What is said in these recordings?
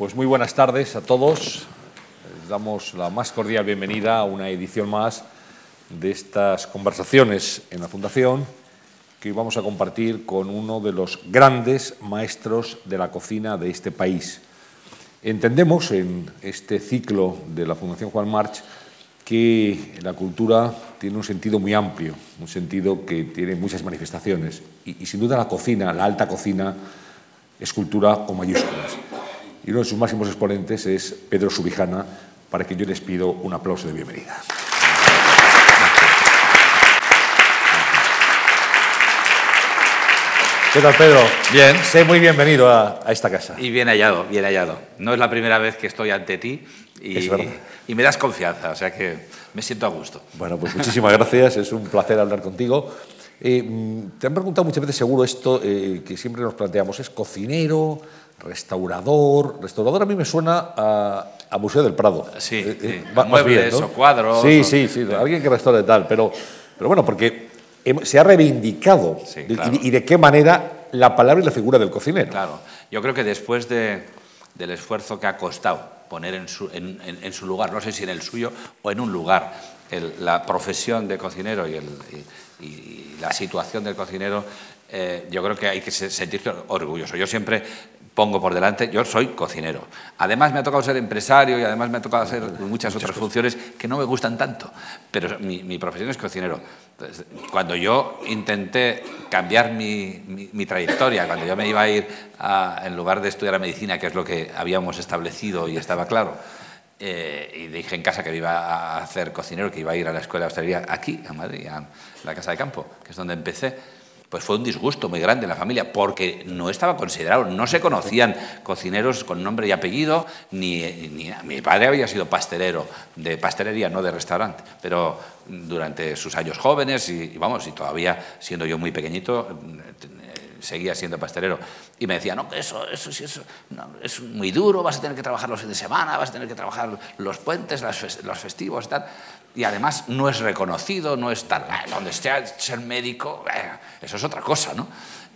Pues muy buenas tardes a todos. Les damos la más cordial bienvenida a una edición más de estas conversaciones en la Fundación que hoy vamos a compartir con uno de los grandes maestros de la cocina de este país. Entendemos en este ciclo de la Fundación Juan March que la cultura tiene un sentido muy amplio, un sentido que tiene muchas manifestaciones y, y sin duda la cocina, la alta cocina, es cultura con mayúsculas. Y uno de sus máximos exponentes es Pedro Subijana, para que yo les pido un aplauso de bienvenida. ¿Qué tal, Pedro? Bien. Sé muy bienvenido a, a, esta casa. Y bien hallado, bien hallado. No es la primera vez que estoy ante ti y, es verdad. y me das confianza, o sea que me siento a gusto. Bueno, pues muchísimas gracias, es un placer hablar contigo. Eh, te han preguntado muchas veces, seguro, esto eh, que siempre nos planteamos, ¿es cocinero, restaurador? Restaurador a mí me suena a, a Museo del Prado. Sí, Eh, eh, sí. más muebles bien, ¿no? o cuadros. Sí, o- sí, sí, alguien que restaure tal, pero, pero bueno, porque se ha reivindicado Sí, de- claro. y, y de qué manera la palabra y la figura del cocinero. Claro, yo creo que después de- del esfuerzo que ha costado poner en su, en, en- en su lugar, no sé si en el suyo o en un lugar, el- la profesión de cocinero y, el- y- y la situación del cocinero, eh, yo creo que hay que se- sentirse orgulloso. Yo siempre pongo por delante, yo soy cocinero. Además me ha tocado ser empresario y además me ha tocado hacer muchas otras funciones que no me gustan tanto, pero mi, mi profesión es cocinero. Entonces, cuando yo intenté cambiar mi, mi- mi trayectoria, cuando yo me iba a ir, a- en lugar de estudiar medicina, que es lo que habíamos establecido y estaba claro, eh, y dije en casa que iba a hacer cocinero, que iba a ir a la escuela de hostelería aquí, a Madrid, a la Casa de Campo, que es donde empecé, pues fue un disgusto muy grande en la familia, porque no estaba considerado, no se conocían cocineros con nombre y apellido, ni, ni- mi padre había sido pastelero, de pastelería, no de restaurante, pero durante sus años jóvenes, y, y vamos, y todavía siendo yo muy pequeñito, eh, seguía siendo pastelero. Y me decía, no, que eso, eso eso es muy duro, vas a tener que trabajar los fines de semana, vas a tener que trabajar los puentes, los festivos tal. Y además no es reconocido, no es tal, "Ah, donde esté ser médico, eh, eso es otra cosa, ¿no?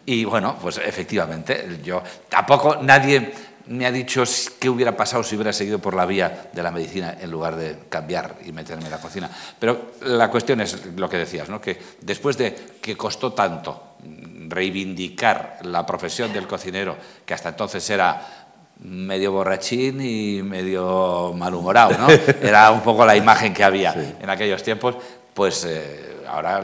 Y bueno, pues efectivamente, yo tampoco nadie me ha dicho qué hubiera pasado si hubiera seguido por la vía de la medicina en lugar de cambiar y meterme en la cocina. Pero la cuestión es lo que decías, ¿no? que después de que costó tanto reivindicar la profesión del cocinero, que hasta entonces era medio borrachín y medio malhumorado, ¿no? Era un poco la imagen que había en aquellos tiempos, pues eh, ahora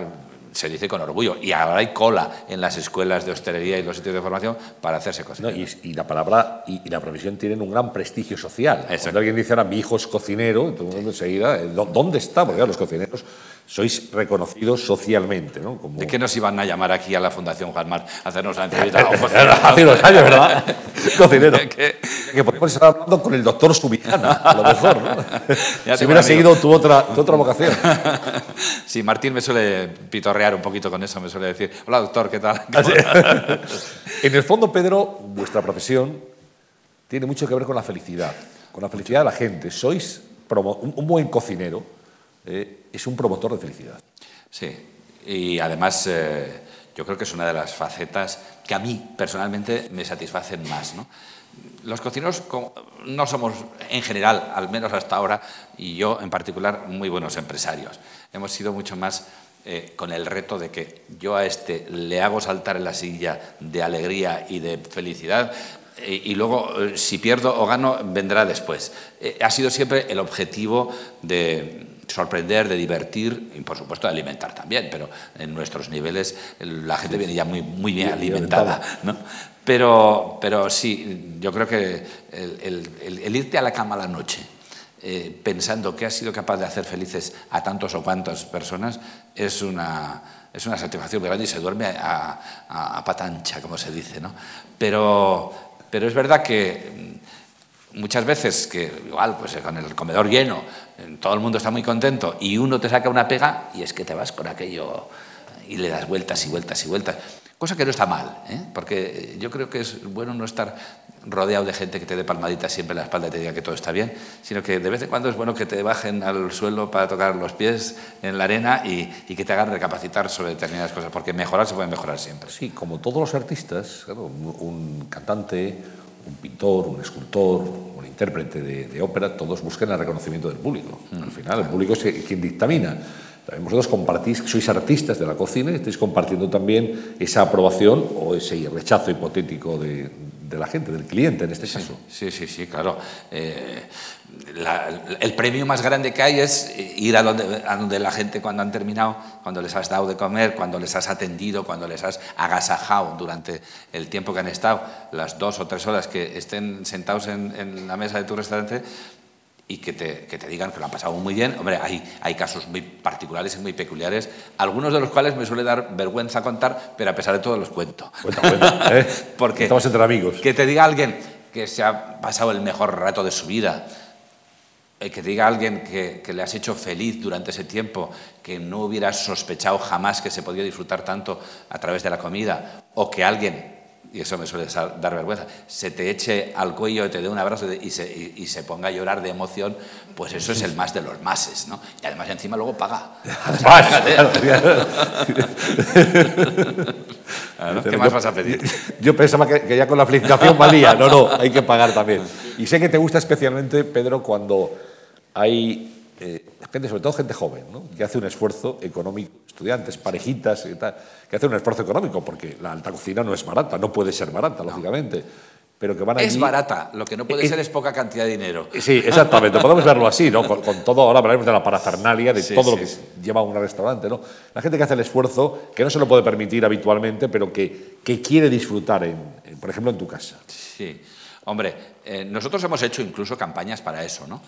se dice con orgullo. Y ahora hay cola en las escuelas de hostelería y los sitios de formación para hacerse ¿no? cocinero. Y, y la palabra y, y la profesión tienen un gran prestigio social. Cuando alguien dice ahora mi hijo es cocinero, mundo enseguida, ¿dó- ¿dónde está? Porque claro, los cocineros sois reconocidos socialmente, ¿no? Como... ¿De qué nos iban a llamar aquí a la Fundación Juan Mar a hacernos una entrevista? Hace unos años, ¿verdad? cocinero. ¿Qué? Que podríamos estar hablando con el doctor Subijana, a lo mejor, ¿no? Ya si hubiera seguido tu otra, tu otra vocación. Sí, Martín me suele pitorrear un poquito con eso, me suele decir, hola doctor, ¿qué tal? En el fondo, Pedro, vuestra profesión tiene mucho que ver con la felicidad, con la felicidad de la gente. Sois un buen cocinero, eh, es un promotor de felicidad. Sí, y además eh, yo creo que es una de las facetas que a mí personalmente me satisfacen más. Los cocineros no somos, en general, al menos hasta ahora, y yo en particular, muy buenos empresarios. Hemos sido mucho más eh, con el reto de que yo a este le hago saltar en la silla de alegría y de felicidad. Y luego, si pierdo o gano, vendrá después. Ha sido siempre el objetivo de, sorprender, de divertir y por supuesto de alimentar también, pero en nuestros niveles el- la gente viene ya muy, muy bien Bien alimentada. ¿no? Pero, pero sí, yo creo que el, el- el- el irte a la cama a la noche eh, pensando que has sido capaz de hacer felices a tantos o cuantas personas es una, es una satisfacción grande y se duerme a, a, a pata ancha, como se dice. ¿no? Pero, pero es verdad que mm, muchas veces que igual pues con el comedor lleno todo el mundo está muy contento y uno te saca una pega y es que te vas con aquello y le das vueltas y vueltas y vueltas cosa que no está mal ¿eh? porque yo creo que es bueno no estar rodeado de gente que te dé palmaditas siempre en la espalda y te diga que todo está bien sino que de vez en cuando es bueno que te bajen al suelo para tocar los pies en la arena y, que te hagan recapacitar sobre determinadas cosas porque mejorar se puede mejorar siempre Sí, como todos los artistas, un cantante, un pintor, un escultor, intérprete de, ópera, todos buscan el reconocimiento del público. Mm. Al final, el público es quien dictamina. También vosotros compartís, sois artistas de la cocina y estáis compartiendo también esa aprobación o ese rechazo hipotético de, de la gente, del cliente en este caso. Sí, sí, sí, claro. Eh, el premio más grande que hay es ir a donde, a donde la gente cuando han terminado, cuando les has dado de comer, cuando les has atendido, cuando les has agasajado durante el tiempo que han estado, las dos o tres horas que estén sentados en, en la mesa de tu restaurante, y que te, que te, digan que lo han pasado muy bien. Hombre, hay, hay casos muy particulares y muy peculiares, algunos de los cuales me suele dar vergüenza contar, pero a pesar de todo los cuento. Cuenta, cuenta, ¿eh? Porque Estamos entre amigos. Que te diga alguien que se ha pasado el mejor rato de su vida, que te diga alguien que, que, le has hecho feliz durante ese tiempo, que no hubieras sospechado jamás que se podía disfrutar tanto a través de la comida, o que alguien y eso me suele dar vergüenza, se te eche al cuello, te dé un abrazo y se, y, se, ponga a llorar de emoción, pues eso es el más de los máses, ¿no? Y además encima luego paga. ¿Qué más vas a pedir? Yo pensaba que, ya con la felicitación valía, no, no, hay que pagar también. Y sé que te gusta especialmente, Pedro, cuando hay eh, gente, sobre todo gente joven, ¿no? que hace un esfuerzo económico, estudiantes, parejitas, y tal, que hace un esfuerzo económico, porque la alta cocina no es barata, no puede ser barata, lógicamente. Pero que van es barata, lo que no puede ser es poca cantidad de dinero. Sí, exactamente, podemos verlo así, ¿no? Con, todo, ahora hablaremos de la parafernalia, de todo lo que lleva un restaurante, ¿no? La gente que hace el esfuerzo, que no se lo puede permitir habitualmente, pero que, que quiere disfrutar, en, por ejemplo, en tu casa. Sí. Hombre, eh, nosotros hemos hecho incluso campañas para eso, ¿no?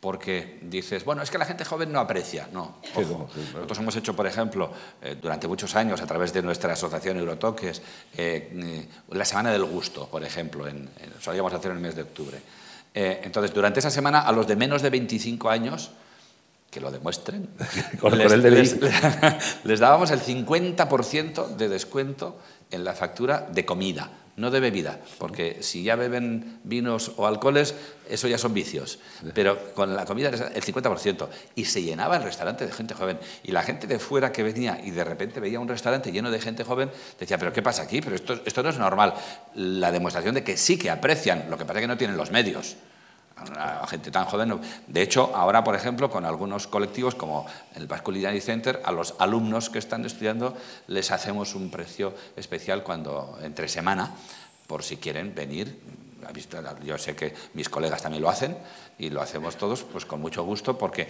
porque dices, bueno, es que la gente joven no aprecia. No, nosotros hemos hecho, por ejemplo, eh, durante muchos años, a través de nuestra asociación Eurotoques, eh, la Semana del Gusto, por ejemplo, en, solíamos hacer en el mes de octubre. Entonces, durante esa semana, a los de menos de 25 años, que lo demuestren, les dábamos el 50% de descuento en la factura de comida no de bebida, porque si ya beben vinos o alcoholes, eso ya son vicios. Pero con la comida el 50%. Y se llenaba el restaurante de gente joven. Y la gente de fuera que venía y de repente veía un restaurante lleno de gente joven, decía, pero ¿qué pasa aquí? Pero esto, esto no es normal. La demostración de que sí que aprecian, lo que pasa es que no tienen los medios a gente tan joven. De hecho, ahora, por ejemplo, con algunos colectivos como el Basque Culinary Center, a los alumnos que están estudiando les hacemos un precio especial cuando entre semana, por si quieren venir. Yo sé que mis colegas también lo hacen y lo hacemos todos pues con mucho gusto porque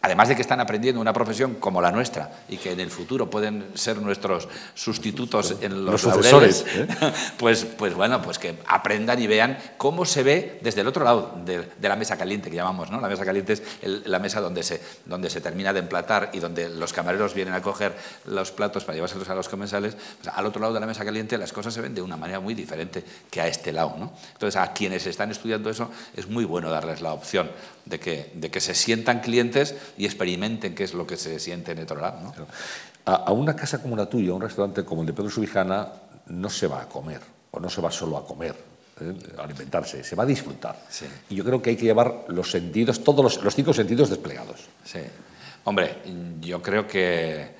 además de que están aprendiendo una profesión como la nuestra y que en el futuro pueden ser nuestros sustitutos en los, los ¿eh? pues, pues bueno, pues que aprendan y vean cómo se ve desde el otro lado de, la mesa caliente que llamamos, ¿no? La mesa caliente es la mesa donde se, donde se termina de emplatar y donde los camareros vienen a coger los platos para llevárselos a los comensales. Pues al otro lado de la mesa caliente las cosas se ven de una manera muy diferente que a este lado, ¿no? Entonces a quienes están estudiando eso es muy bueno darles la opción de que, de que se sientan clientes y experimenten qué es lo que se siente en otro lado. A, una casa como la tuya, a un restaurante como el de Pedro Subijana, no se va a comer, o no se va solo a comer, ¿eh? a alimentarse, se va a disfrutar. Y yo creo que hay que llevar los sentidos, todos los, los cinco sentidos desplegados. Sí. Hombre, yo creo que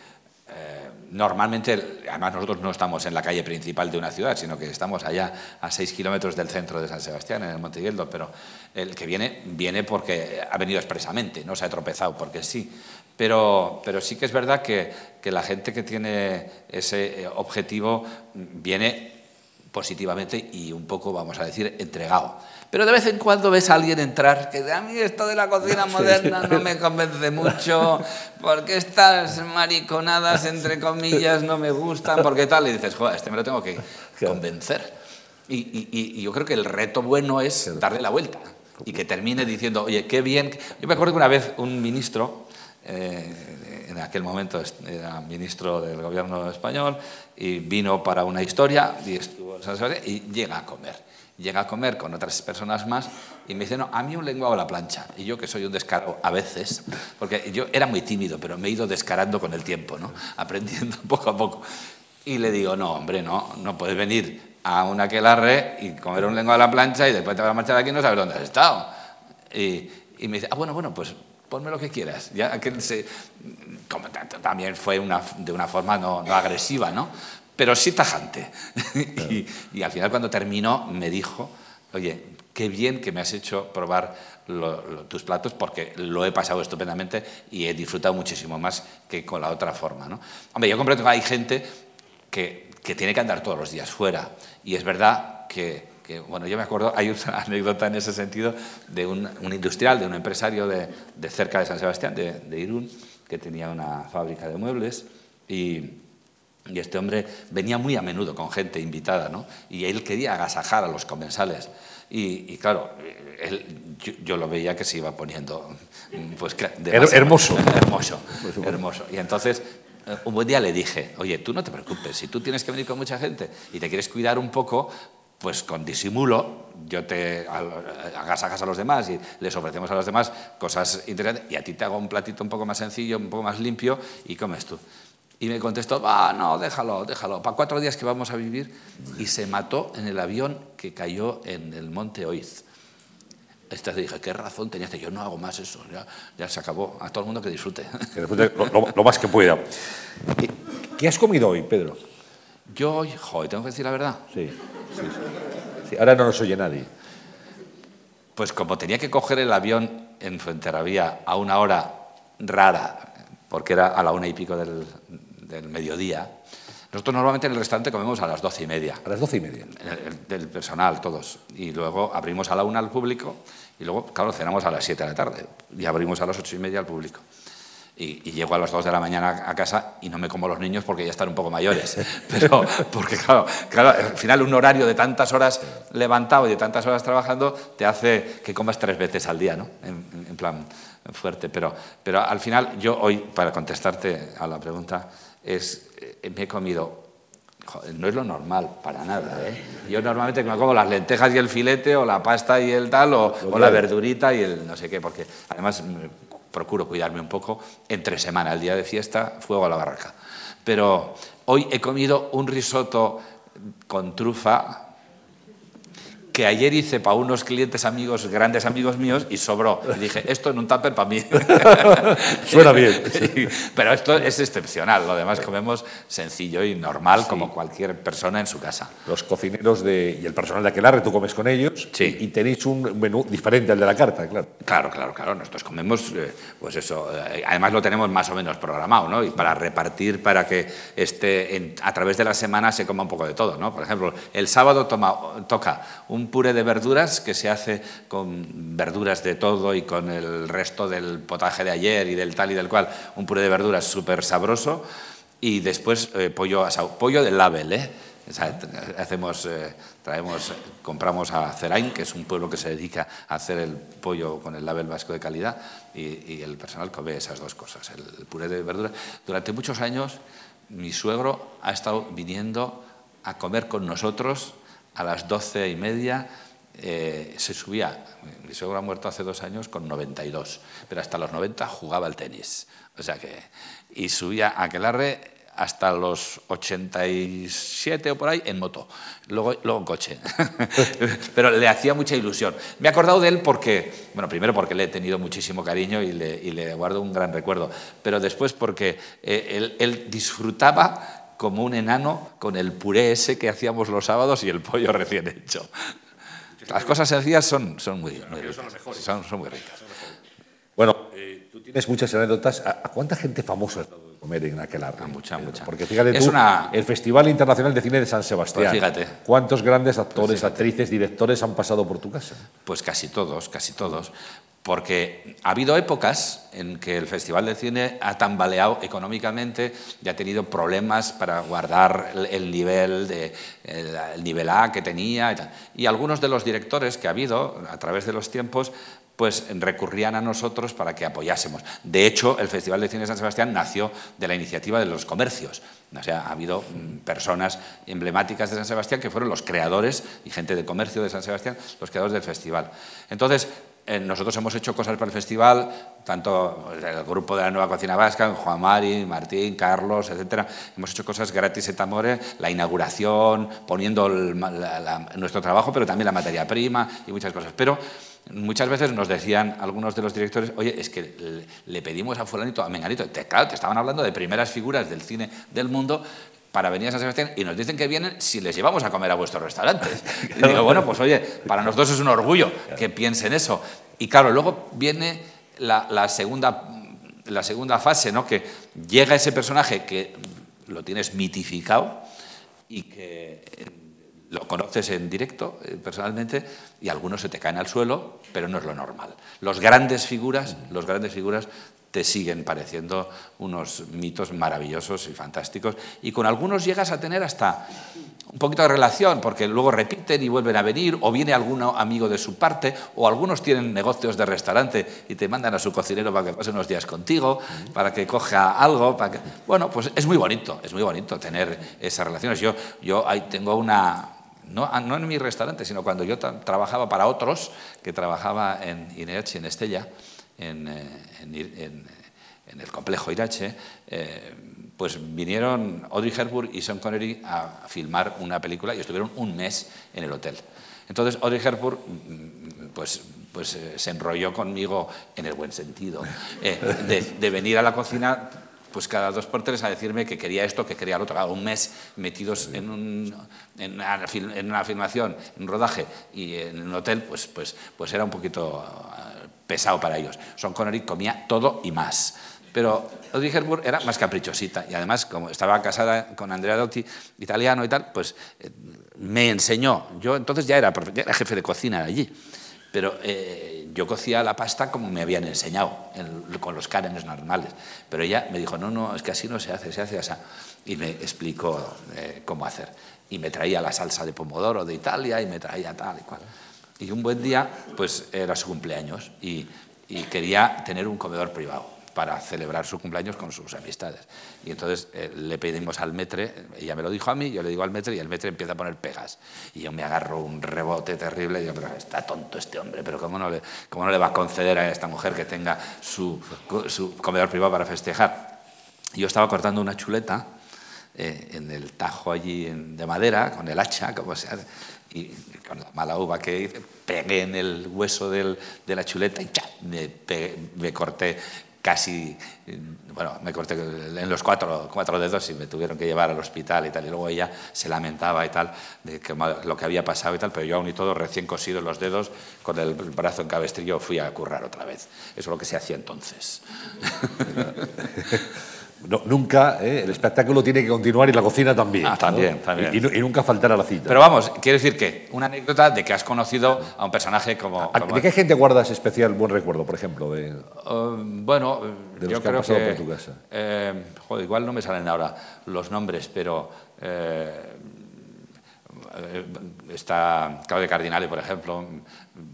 normalmente, además nosotros no estamos en la calle principal de una ciudad, sino que estamos allá a seis kilómetros del centro de San Sebastián, en el Monte pero el que viene, viene porque ha venido expresamente, no se ha tropezado porque sí. Pero, pero sí que es verdad que, que la gente que tiene ese eh, objetivo viene positivamente y un poco, vamos a decir, entregado. Pero de vez en cuando ves a alguien entrar que a mí esto de la cocina moderna no me convence mucho, porque estas mariconadas, entre comillas, no me gustan, porque tal, y dices, joder, este me lo tengo que convencer. Y, yo creo que el reto bueno es darle la vuelta y que termine diciendo, oye, qué bien. Yo me acuerdo que una vez un ministro, eh, en aquel momento era ministro del gobierno español, y vino para una historia y, estuvo, y llega a comer llega a comer con otras personas más y me dice, no, a mí un lenguado a la plancha. Y yo, que soy un descaro a veces, porque yo era muy tímido, pero me he ido descarando con el tiempo, ¿no? aprendiendo poco a poco. Y le digo, no, hombre, no, no puedes venir a una aquelarre y comer un lenguado a la plancha y después te vas a marchar de aquí y no sabes dónde has estado. Y, y me dice, ah, bueno, bueno, pues ponme lo que quieras. Ya que se, como, también fue una, de una forma no, no agresiva, ¿no? pero sí tajante. y, al final cuando terminó me dijo, oye, qué bien que me has hecho probar tus platos porque lo he pasado estupendamente y he disfrutado muchísimo más que con la otra forma. ¿no? Hombre, yo comprendo que hay gente que, que tiene que andar todos los días fuera y es verdad que bueno, yo me acuerdo, hay una anécdota en ese sentido de un, industrial, de un empresario de, cerca de San Sebastián, de, Irún, que tenía una fábrica de muebles y, este hombre venía muy a menudo con gente invitada, ¿no? Y él quería agasajar a los comensales. Y, claro, él, yo, lo veía que se iba poniendo pues, hermoso. Hermoso, hermoso. Y entonces eh, un buen día le dije, oye, tú no te preocupes, si tú tienes que venir con mucha gente y te quieres cuidar un poco, pues con disimulo yo te agasajas a los demás y les ofrecemos a los demás cosas interesantes y a ti te hago un platito un poco más sencillo, un poco más limpio y comes tú. Y me contestó, va, no, déjalo, déjalo, para cuatro días que vamos a vivir. Y se mató en el avión que cayó en el monte Oiz. Esta dije, ¿qué razón tenías? Yo no hago más eso, ya, ya se acabó. A todo el mundo que disfrute. Que disfrute lo, más que pueda. ¿Qué has comido hoy, Pedro? Yo hoy, joder, tengo que decir la verdad. Sí ahora no nos oye nadie. Pues como tenía que coger el avión en Fuenterrabía a una hora rara, porque era a la una y pico del, mediodía, nosotros normalmente en el restaurante comemos a las doce y media. A las doce y media. del personal, todos. Y luego abrimos a la una al público y luego, claro, cenamos a las siete de la tarde y abrimos a las ocho y media al público y, llego a las 2 de la mañana a casa y no me como los niños porque ya están un poco mayores. Pero, porque claro, claro, al final un horario de tantas horas levantado y de tantas horas trabajando te hace que comas tres veces al día, ¿no? En, plan fuerte. Pero, pero al final yo hoy, para contestarte a la pregunta, es, eh, me he comido no es lo normal, para nada. ¿eh? Yo normalmente me como las lentejas y el filete, o la pasta y el tal, o, o, la verdurita y el no sé qué, porque además procuro cuidarme un poco. Entre semana, el día de fiesta, fuego a la barraca. Pero hoy he comido un risotto con trufa que ayer hice para unos clientes amigos, grandes amigos míos, y sobró. Y dije, esto en un tupper para mí. Suena bien. pero esto es excepcional. Lo demás comemos sencillo y normal, como cualquier persona en su casa. Los cocineros de, y el personal de Aquelarre, tú comes con ellos sí. y, tenéis un menú diferente al de la carta, claro. Claro, claro, claro. Nosotros comemos, eh, pues eso. Eh, además lo tenemos más o menos programado, ¿no? Y para repartir, para que esté a través de la semana se coma un poco de todo, ¿no? Por ejemplo, el sábado toma, toca un puré de verduras que se hace con verduras de todo y con el resto del potaje de ayer y del tal y del cual, un puré de verduras súper sabroso y después eh, pollo asado, pollo del label, ¿eh? hacemos, eh, traemos, compramos a Cerain, que es un pueblo que se dedica a hacer el pollo con el label vasco de calidad, y el personal come esas dos cosas, el puré de verduras. Durante muchos años mi suegro ha estado viniendo a comer con nosotros a las doce y media eh, se subía, mi suegro ha muerto hace dos años con 92, pero hasta los 90 jugaba al tenis. O sea que, y subía a Aquelarre hasta los 87 o por ahí en moto, luego, luego en coche. Pero le hacía mucha ilusión. Me he acordado de él porque, bueno, primero porque le he tenido muchísimo cariño y le, guardo un gran recuerdo, pero después porque eh, él disfrutaba como un enano con el puré ese que hacíamos los sábados y el pollo recién hecho. Las cosas sencillas son, son, muy, ricas. Son, muy ricas. Bueno, eh, tú tienes muchas anécdotas. ¿A, cuánta gente famosa has dado de comer en aquel arte? mucha, mucha. Porque fíjate tú, el Festival Internacional de Cine de San Sebastián. Pues fíjate. ¿Cuántos grandes actores, actrices, directores han pasado por tu casa? Pues casi todos, casi todos porque ha habido épocas en que el Festival de Cine ha tambaleado económicamente y ha tenido problemas para guardar el nivel, de, el, nivel A que tenía. Y, algunos de los directores que ha habido a través de los tiempos pues recurrían a nosotros para que apoyásemos. De hecho, el Festival de Cine de San Sebastián nació de la iniciativa de los comercios. O sea, ha habido mm, personas emblemáticas de San Sebastián que fueron los creadores y gente de comercio de San Sebastián, los creadores del festival. Entonces, nosotros hemos hecho cosas para el festival, tanto el grupo de la Nueva Cocina Vasca, Juan Mari, Martín, Carlos, etcétera. Hemos hecho cosas gratis en Tamore, la inauguración, poniendo nuestro trabajo, pero también la materia prima y muchas cosas. Pero muchas veces nos decían algunos de los directores, oye, es que le pedimos a fulanito, a menganito, te, claro, te estaban hablando de primeras figuras del cine del mundo para venir a San Sebastián y nos dicen que vienen si les llevamos a comer a vuestros restaurantes. Y digo, bueno, pues oye, para nosotros es un orgullo que piensen eso. Y claro, luego viene la, segunda, la segunda fase, ¿no? que llega ese personaje que lo tienes mitificado y que lo conoces en directo, eh, personalmente, y algunos se te caen al suelo, pero no es lo normal. Los grandes figuras, los grandes figuras te siguen pareciendo unos mitos maravillosos y fantásticos. Y con algunos llegas a tener hasta un poquito de relación, porque luego repiten y vuelven a venir, o viene algún amigo de su parte, o algunos tienen negocios de restaurante y te mandan a su cocinero para que pase unos días contigo, para que coja algo. Para que... Bueno, pues es muy bonito, es muy bonito tener esas relaciones. Yo, yo ahí tengo una, no, no, en mi restaurante, sino cuando yo trabajaba para otros, que trabajaba en Ineachi, en Estella, eh, en, el complejo Irache, eh, pues vinieron Audrey Hepburn y Sean Connery a filmar una película y estuvieron un mes en el hotel. Entonces Audrey Hepburn mm, pues, pues, eh, se enrolló conmigo en el buen sentido, de, venir a la cocina pues cada dos por tres a decirme que quería esto, que quería lo otro. un mes metidos en, un, en, una, en, una, filmación, en un rodaje y en un hotel, pues, pues, pues era un poquito pesado para ellos. Son Connery comía todo y más. Pero Audrey Hepburn era más caprichosita y además, como estaba casada con Andrea Dotti, italiano y tal, pues eh, me enseñó. Yo entonces ya era, jefe de cocina allí, pero eh, yo cocía la pasta como me habían enseñado, con los cánones normales. Pero ella me dijo, no, no, es que así no se hace, se hace así. Y me explicó eh, cómo hacer. Y me traía la salsa de pomodoro de Italia y me traía tal y cual. Y un buen día, pues era su cumpleaños y, quería tener un comedor privado para celebrar su cumpleaños con sus amistades. Y entonces eh, le pedimos al metre, ella me lo dijo a mí, yo le digo al metre y el metre empieza a poner pegas. Y yo me agarro un rebote terrible y digo, pero está tonto este hombre, pero ¿cómo no le, cómo no le va a conceder a esta mujer que tenga su, su comedor privado para festejar? Y yo estaba cortando una chuleta eh, en el tajo allí de madera, con el hacha, como se hace y con la mala uva que hice, pegué en el hueso de la chuleta y me, me, corté casi, bueno, me corté en los cuatro, cuatro dedos y me tuvieron que llevar al hospital y tal. Y luego ella se lamentaba y tal de que, lo que había pasado y tal, pero yo aún y todo recién cosido los dedos, con el brazo en cabestrillo, fui a currar otra vez. Eso es lo que se hacía entonces. Nunca, ¿eh? el espectáculo tiene que continuar y la cocina también. Ah, también, también. Y, nunca faltar a la cita. Pero vamos, quiero decir que una anécdota de que has conocido a un personaje como... ¿De qué gente guardas especial buen recuerdo, por ejemplo? De, um, bueno, yo creo que... Por tu casa? Eh, joder, igual no me salen ahora los nombres, pero... Eh, está Claudia Cardinale, por ejemplo,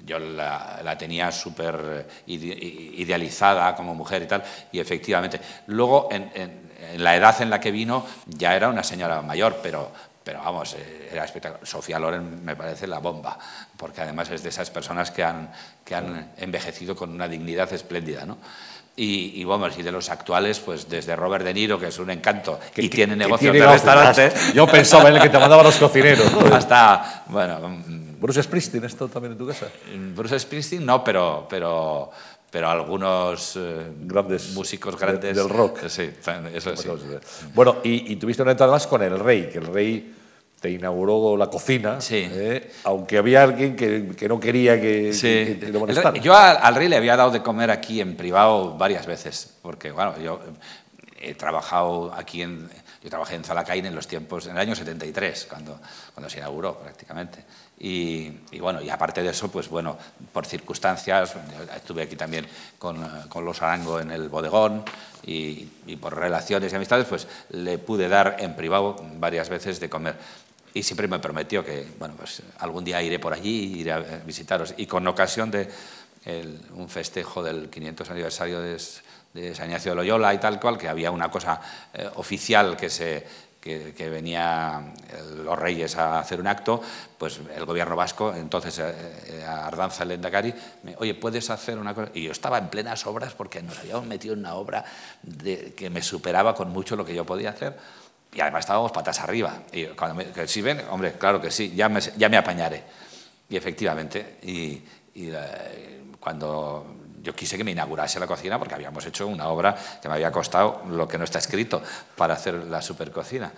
yo la, tenía súper idealizada como mujer y tal, y efectivamente. Luego, en, la edad en la que vino, ya era una señora mayor, pero, pero vamos, eh, era espectacular. Sofía Loren me parece la bomba, porque además es de esas personas que han, que han envejecido con una dignidad espléndida, ¿no? Y, y, y de los actuales, pues desde Robert De Niro, que es un encanto y tiene negocios de restaurante. Yo pensaba en el que te mandaba los cocineros. Hasta, bueno. Mm, ¿Bruce Springsteen esto también en tu casa? Bruce Springsteen no, pero, pero, pero algunos eh, grandes músicos grandes. del rock. Sí, eso sí. Bueno, y, y tuviste una entrada más con el rey, que el rey te inauguró la cocina, sí. ¿eh? aunque había alguien que, que no quería que, sí. molestara. Yo al, rey le había dado de comer aquí en privado varias veces, porque bueno, yo he trabajado aquí en... Yo trabajé en Zalacaín en los tiempos, en el año 73, cuando, cuando se inauguró prácticamente. Y, y, bueno, y aparte de eso, pues bueno, por circunstancias, estuve aquí también con, con los Arango en el bodegón y, y, por relaciones y amistades, pues le pude dar en privado varias veces de comer y siempre me prometió que, bueno, pues algún día iré por allí, iré a visitaros. Y con ocasión de un festejo del 500 aniversario de, San Ignacio de Loyola y tal cual, que había una cosa eh, oficial que se que, que venía los reyes a hacer un acto, pues el gobierno vasco, entonces eh, eh, Ardanza Lendakari, me, oye, ¿puedes hacer una cosa? Y yo estaba en plenas obras porque nos habíamos metido en una obra de, que me superaba con mucho lo que yo podía hacer y además estábamos patas arriba. Y cuando me, que si ven, hombre, claro que sí, ya me, ya me apañaré. Y efectivamente, y, eh, cuando yo quise que me inaugurase la cocina, porque habíamos hecho una obra que me había costado lo que no está escrito para hacer la supercocina.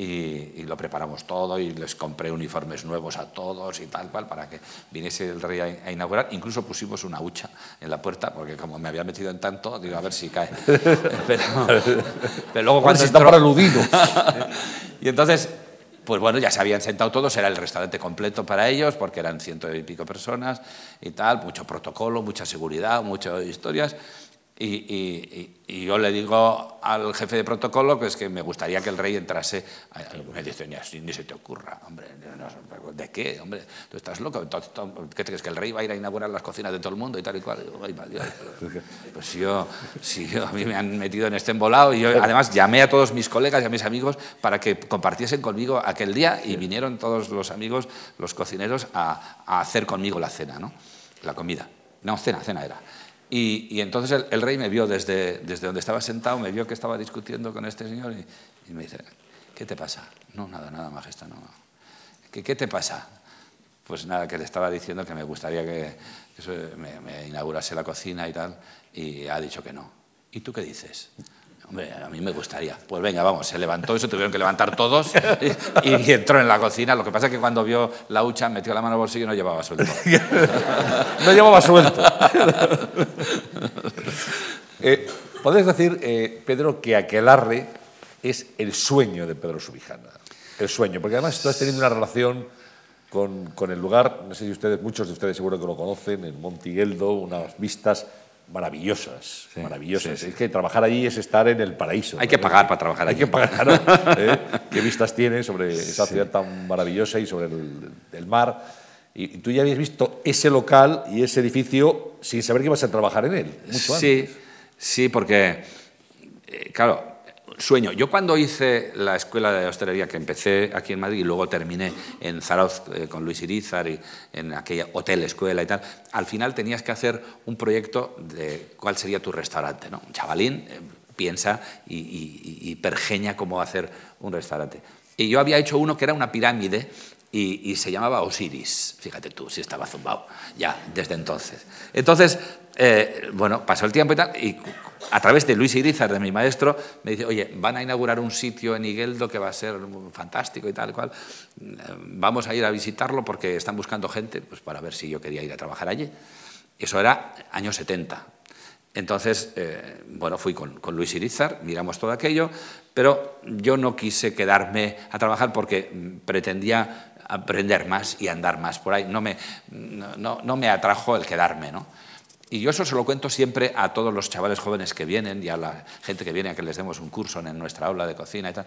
Y, lo preparamos todo y les compré uniformes nuevos a todos y tal cual para que viniese el rey a, inaugurar. Incluso pusimos una hucha en la puerta porque como me había metido en tanto, digo, a ver si cae. pero, luego cuando... está para aludido. y entonces pues bueno, ya se habían sentado todos, era el restaurante completo para ellos, porque eran ciento y pico personas y tal, mucho protocolo, mucha seguridad, muchas historias. Y, yo le digo al jefe de protocolo que es que me gustaría que el rey entrase. Me dice, ni, ni se te ocurra, hombre, ¿de qué? Hombre, tú estás loco. ¿Qué crees que el rey va a ir a inaugurar las cocinas de todo el mundo y tal y cual? pues yo, si yo, a mí me han metido en este embolado y yo además llamé a todos mis colegas y a mis amigos para que compartiesen conmigo aquel día y vinieron todos los amigos, los cocineros, a, a hacer conmigo la cena, ¿no? La comida. No, cena, cena era. Y, entonces el, rey me vio desde, desde donde estaba sentado, me vio que estaba discutiendo con este señor y, me dice, ¿qué te pasa? No, nada, nada, majestad, no. ¿Qué, ¿Qué, te pasa? Pues nada, que le estaba diciendo que me gustaría que me, me inaugurase la cocina y tal, y ha dicho que no. ¿Y tú qué dices? A mí me gustaría. Pues venga, vamos, se levantó se tuvieron que levantar todos y, entró en la cocina. Lo que pasa es que cuando vio la hucha metió la mano al bolsillo y no llevaba suelto. no llevaba suelto. eh, Podés decir, eh, Pedro, que Aquelarre es el sueño de Pedro Subijana. El sueño, porque además estás teniendo una relación con, con, el lugar, no sé si ustedes, muchos de ustedes seguro que lo conocen, en Montigueldo, unas vistas maravillosas, maravillosas. Es que trabajar allí es estar en el paraíso. Hay que pagar para trabajar allí. Hay que pagar, ¿no? ¿Eh? ¿Qué vistas tiene sobre esa ciudad tan maravillosa y sobre el, mar? Y, tú ya habías visto ese local y ese edificio sin saber que ibas a trabajar en él. Mucho sí, sí, porque, eh, claro, sueño. Yo cuando hice la escuela de hostelería, que empecé aquí en Madrid y luego terminé en Zarauz eh, con Luis Irizar y en aquella hotel, escuela y tal, al final tenías que hacer un proyecto de cuál sería tu restaurante. ¿no? Un chavalín eh, piensa y, pergeña cómo hacer un restaurante. Y yo había hecho uno que era una pirámide y, se llamaba Osiris. Fíjate tú, si estaba zumbado ya desde entonces. Entonces, eh, bueno, pasó el tiempo y tal, y a través de Luis Irizar, de mi maestro, me dice, oye, van a inaugurar un sitio en Igueldo que va a ser fantástico y tal cual. Vamos a ir a visitarlo porque están buscando gente pues, para ver si yo quería ir a trabajar allí. Eso era años 70. Entonces, eh, bueno, fui con, con, Luis Irizar, miramos todo aquello, pero yo no quise quedarme a trabajar porque pretendía aprender más y andar más por ahí. No me, no me atrajo el quedarme, ¿no? Y yo eso se lo cuento siempre a todos los chavales jóvenes que vienen y a la gente que viene a que les demos un curso en nuestra aula de cocina y tal.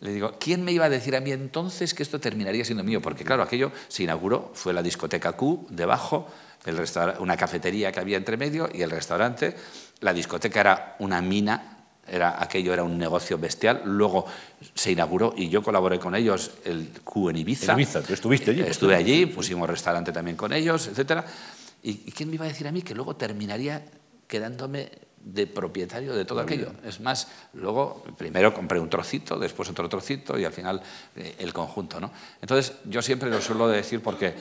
Le digo, ¿quién me iba a decir a mí entonces que esto terminaría siendo mío? Porque claro, aquello se inauguró, fue la discoteca Q debajo, el una cafetería que había entre medio y el restaurante. La discoteca era una mina era, aquello era un negocio bestial. Luego se inauguró y yo colaboré con ellos el Q en Ibiza. En Ibiza, tú estuviste allí. Estuve allí, pusimos restaurante también con ellos, etcétera. ¿Y, quién me iba a decir a mí que luego terminaría quedándome de propietario de todo aquello. Es más, luego primero compré un trocito, después otro trocito y al final eh, el conjunto. ¿no? Entonces yo siempre lo suelo decir porque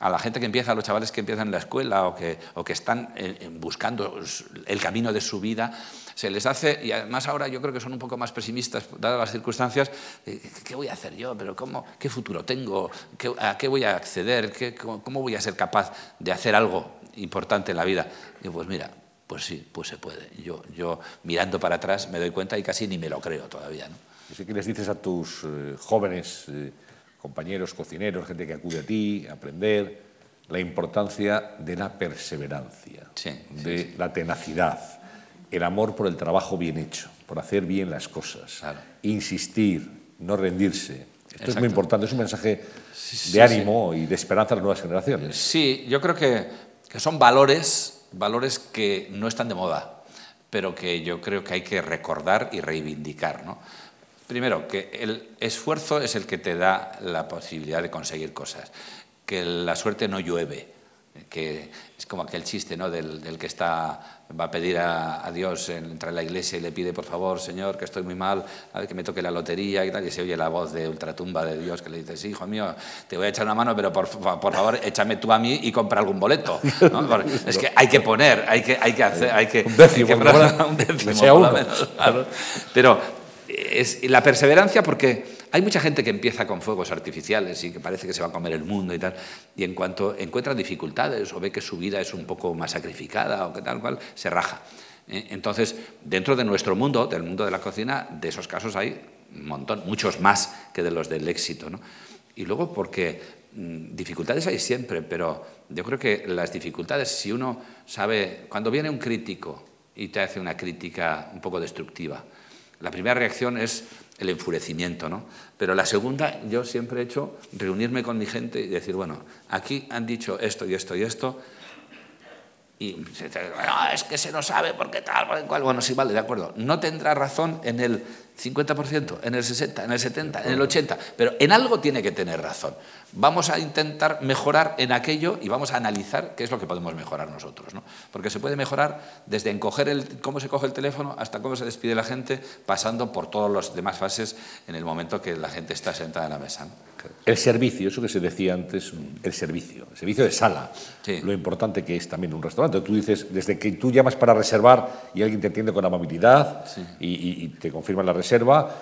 a la gente que empieza, a los chavales que empiezan en la escuela o que, o que están eh, buscando el camino de su vida, se les hace, y además ahora yo creo que son un poco más pesimistas, dadas las circunstancias, ¿qué voy a hacer yo? ¿Pero cómo, ¿Qué futuro tengo? ¿A qué voy a acceder? cómo, voy a ser capaz de hacer algo importante en la vida? Y pues mira, pues sí, pues se puede. Yo, yo mirando para atrás me doy cuenta y casi ni me lo creo todavía. ¿no? ¿Qué les dices a tus eh, jóvenes? Compañeros cocineros, gente que acude a ti, a aprender, la importancia de la perseverancia, de la tenacidad, el amor por el trabajo bien hecho, por hacer bien las cosas, insistir, no rendirse. Esto es muy importante, es un mensaje de ánimo y de esperanza a las nuevas generaciones. Sí, yo creo que, que son valores, valores que no están de moda, pero que yo creo que hay que recordar y reivindicar. ¿no? Primero, que el esfuerzo es el que te da la posibilidad de conseguir cosas, que la suerte no llueve, que es como aquel chiste ¿no? del, que está, va a pedir a, Dios, entra en la iglesia y le pide, por favor, Señor, que estoy muy mal, a ver que me toque la lotería y tal, y se oye la voz de ultratumba de Dios que le dice, sí, hijo mío, te voy a echar una mano, pero por, favor, échame tú a mí y compra algún boleto. Es que hay que poner, hay que, hay que hacer, hay que... Un décimo, un décimo, por lo menos, Pero es la perseverancia porque hay mucha gente que empieza con fuegos artificiales y que parece que se va a comer el mundo y tal, y en cuanto encuentra dificultades o ve que su vida es un poco más sacrificada o que tal cual, se raja. Eh, entonces, dentro de nuestro mundo, del mundo de la cocina, de esos casos hay un montón, muchos más que de los del éxito. ¿no? Y luego porque mm, dificultades hay siempre, pero yo creo que las dificultades, si uno sabe, cuando viene un crítico y te hace una crítica un poco destructiva, la primera reacción es el enfurecimiento, ¿no? Pero la segunda, yo siempre he hecho reunirme con mi gente y decir, bueno, aquí han dicho esto y esto y esto, y no, es que se no sabe por qué tal, por cual. Bueno, sí, vale, de acuerdo. No tendrá razón en el 50%, en el 60%, en el 70%, en el 80%, pero en algo tiene que tener razón. Vamos a intentar mejorar en aquello y vamos a analizar qué es lo que podemos mejorar nosotros. ¿no? Porque se puede mejorar desde encoger el, cómo se coge el teléfono hasta cómo se despide la gente, pasando por todas las demás fases en el momento que la gente está sentada en la mesa. El servicio, eso que se decía antes, el servicio, el servicio de sala, lo importante que es también un restaurante. Tú dices, desde que tú llamas para reservar y alguien te atiende con amabilidad y, te confirma la reserva,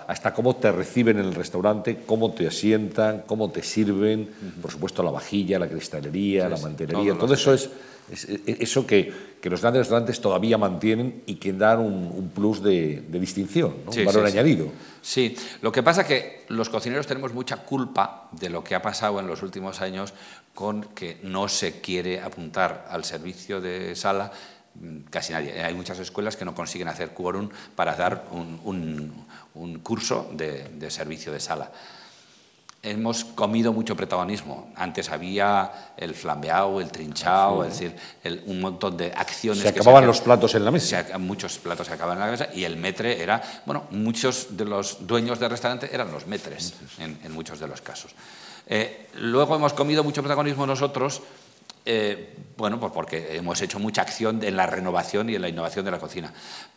hasta cómo te reciben en el restaurante, cómo te asientan, cómo te sirven, por supuesto la vajilla, la cristalería, la mantelería, todo eso es eso que, que, los grandes restaurantes todavía mantienen y que dan un, plus de, distinción, un valor añadido. Sí, lo que pasa es que los cocineros tenemos mucha culpa de lo que ha pasado en los últimos años con que no se quiere apuntar al servicio de sala casi nadie. Hay muchas escuelas que no consiguen hacer quórum para dar un, curso de servicio de sala hemos comido mucho protagonismo. Antes había el flambeado, el trinchado, es decir, un montón de acciones. Se acababan los platos en la mesa. muchos platos se acababan en la mesa y el metre era, bueno, muchos de los dueños del restaurante eran los metres en, muchos de los casos. Eh, luego hemos comido mucho protagonismo nosotros eh, bueno, pues porque hemos hecho mucha acción en la renovación y en la innovación de la cocina.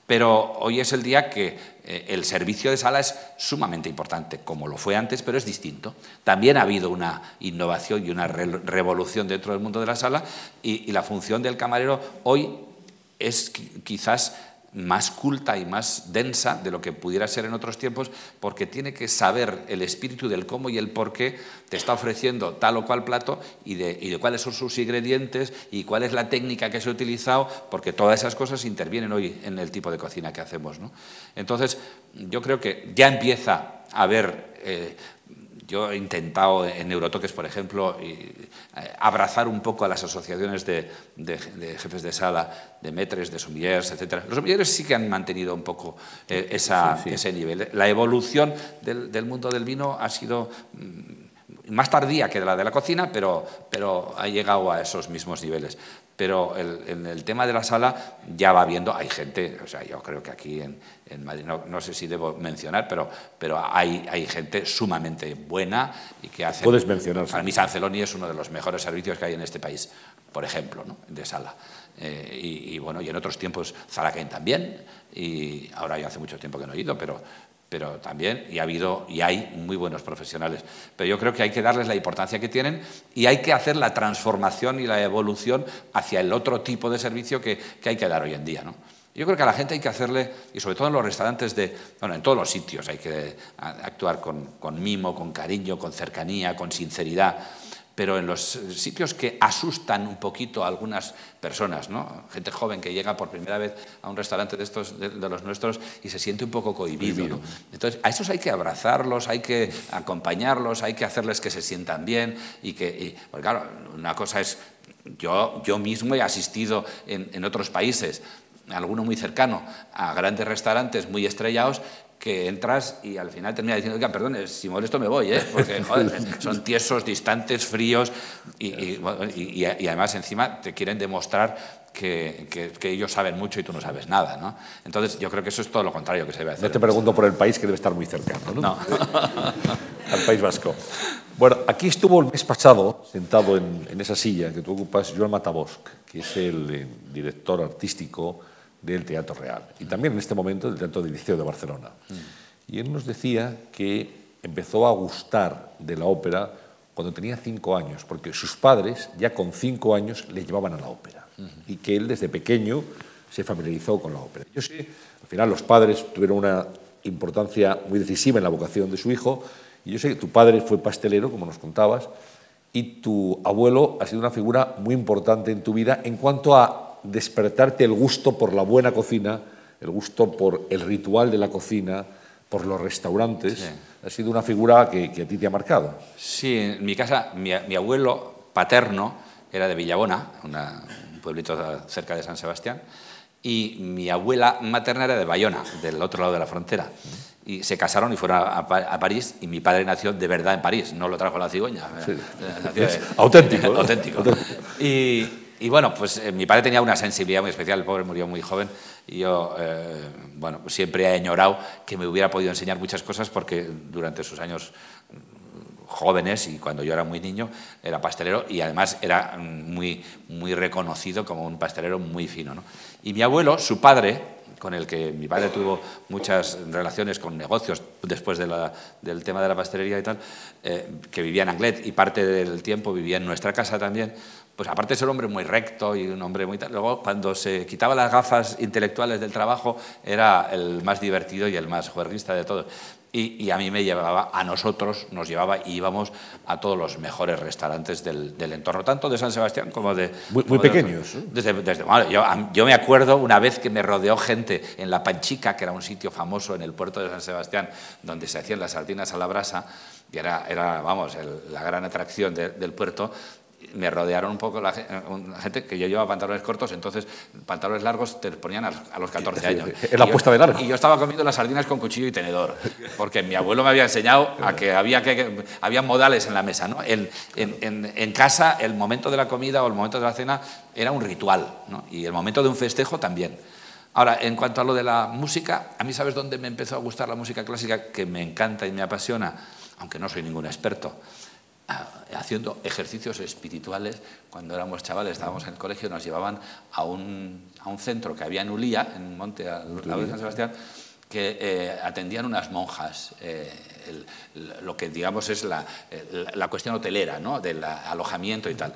Pero hoy es el día que eh, el servicio de sala es sumamente importante, como lo fue antes, pero es distinto. También ha habido una innovación y una revolución dentro del mundo de la sala y la función del camarero hoy es quizás más culta y más densa de lo que pudiera ser en otros tiempos, porque tiene que saber el espíritu del cómo y el por qué te está ofreciendo tal o cual plato y de, cuáles son sus ingredientes y cuál es la técnica que se ha utilizado, porque todas esas cosas intervienen hoy en el tipo de cocina que hacemos. Entonces, yo creo que ya empieza a haber eh, yo he intentado en Eurotoques, por ejemplo, eh, abrazar un poco a las asociaciones de, jefes de sala, de metres, de sommeliers, etc. Los sommeliers sí que han mantenido un poco eh, ese nivel. La evolución del, mundo del vino ha sido mm, más tardía que la de la cocina, pero, pero ha llegado a esos mismos niveles pero en el tema de la sala ya va viendo, hay gente, o sea, yo creo que aquí en, Madrid, no, sé si debo mencionar, pero, pero hay, hay gente sumamente buena y que hace... Puedes mencionar. Para mí Sanceloni es uno de los mejores servicios que hay en este país, por ejemplo, ¿no? de sala. Eh, y, y, bueno, y en otros tiempos Zalacain también, y ahora ya hace mucho tiempo que no he ido, pero, pero también, y ha habido y hay muy buenos profesionales. Pero yo creo que hay que darles la importancia que tienen y hay que hacer la transformación y la evolución hacia el otro tipo de servicio que, hay que dar hoy en día. ¿no? Yo creo que a la gente hay que hacerle, y sobre todo en los restaurantes de, bueno, en todos los sitios hay que actuar con mimo, con cariño, con cercanía, con sinceridad pero en los sitios que asustan un poquito a algunas personas, ¿no? gente joven que llega por primera vez a un restaurante de estos de, los nuestros y se siente un poco cohibido. Entonces, a esos hay que abrazarlos, hay que acompañarlos, hay que hacerles que se sientan bien y que, porque claro, una cosa es, yo, yo mismo he asistido en, en otros países alguno muy cercano, a grandes restaurantes muy estrellados que entras y al final termina diciendo, oiga, perdón, si molesto me voy, ¿eh? porque son tiesos, distantes, fríos y, además encima te quieren demostrar que, ellos saben mucho y tú no sabes nada. ¿no? Entonces yo creo que eso es todo lo contrario que se debe hacer. No te pregunto por el país que debe estar muy cercano, ¿no? Al País Vasco. Bueno, aquí estuvo el mes pasado, sentado en, esa silla que tú ocupas, Joan Matabosc, que es el eh, director artístico del Teatro Real y también en este momento del Teatro del Liceo de Barcelona. Y él nos decía que empezó a gustar de la ópera cuando tenía cinco años, porque sus padres ya con cinco años le llevaban a la ópera y que él desde pequeño se familiarizó con la ópera. Yo sé, al final los padres tuvieron una importancia muy decisiva en la vocación de su hijo Y yo sé que tu padre fue pastelero, como nos contabas, y tu abuelo ha sido una figura muy importante en tu vida en cuanto a despertarte el gusto por la buena cocina, el gusto por el ritual de la cocina, por los restaurantes. Ha sido una figura que, a ti te ha marcado. Sí, en mi casa, mi, abuelo paterno era de Villabona, un pueblito cerca de San Sebastián, y mi abuela materna era de Bayona, del otro lado de la frontera. Y se casaron y fueron a, París y mi padre nació de verdad en París, no lo trajo la cigüeña. auténtico. auténtico. Y, y, bueno, pues eh, mi padre tenía una sensibilidad muy especial, el pobre murió muy joven y yo, eh, bueno, pues siempre he añorado que me hubiera podido enseñar muchas cosas porque durante sus años jóvenes y cuando yo era muy niño era pastelero y además era muy, muy reconocido como un pastelero muy fino. ¿no? Y mi abuelo, su padre, con el que mi padre tuvo muchas relaciones con negocios después del tema de la pastelería y tal, eh, que vivía en Anglet y parte del tiempo vivía en nuestra casa también, pues aparte de ser un hombre muy recto y un hombre muy luego cuando se quitaba las gafas intelectuales del trabajo era el más divertido y el más juerguista de todos. Y, a mí me llevaba, a nosotros nos llevaba y íbamos a todos los mejores restaurantes del, entorno, tanto de San Sebastián como de... Muy, pequeños. desde, desde yo, yo, me acuerdo una vez que me rodeó gente en La Panchica, que era un sitio famoso en el puerto de San Sebastián, donde se hacían las sardinas a la brasa, y era, era vamos, la gran atracción del puerto, me rodearon un poco la, gente que yo llevaba pantalones cortos, entonces pantalones largos te ponían a, los 14 años. En la puesta de largo. Y yo estaba comiendo las sardinas con cuchillo y tenedor, porque mi abuelo me había enseñado a que había, que, había modales en la mesa. ¿no? En, en, en, casa el momento de la comida o el momento de la cena era un ritual, ¿no? y el momento de un festejo también. Ahora, en cuanto a lo de la música, a mí sabes dónde me empezó a gustar la música clásica, que me encanta y me apasiona, aunque no soy ningún experto haciendo ejercicios espirituales. Cuando éramos chavales, estábamos en el colegio, nos llevaban a un, a un centro que había en Ulía, en Monte, al lado de San Sebastián, que eh, atendían unas monjas. Eh, lo que digamos es la, la cuestión hotelera, ¿no? del alojamiento y tal.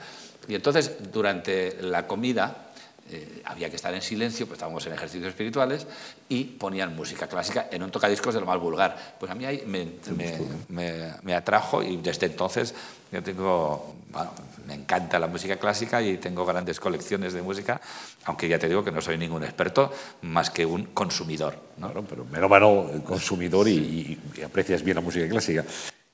Y entonces, durante la comida, eh, había que estar en silencio, pues estábamos en ejercicios espirituales y ponían música clásica en un tocadiscos de lo más vulgar. Pues a mí ahí me, me, atrajo y desde entonces yo tengo, bueno, me encanta la música clásica y tengo grandes colecciones de música, aunque ya te digo que no soy ningún experto, más que un consumidor. ¿no? Claro, pero menos consumidor y, y aprecias bien la música clásica.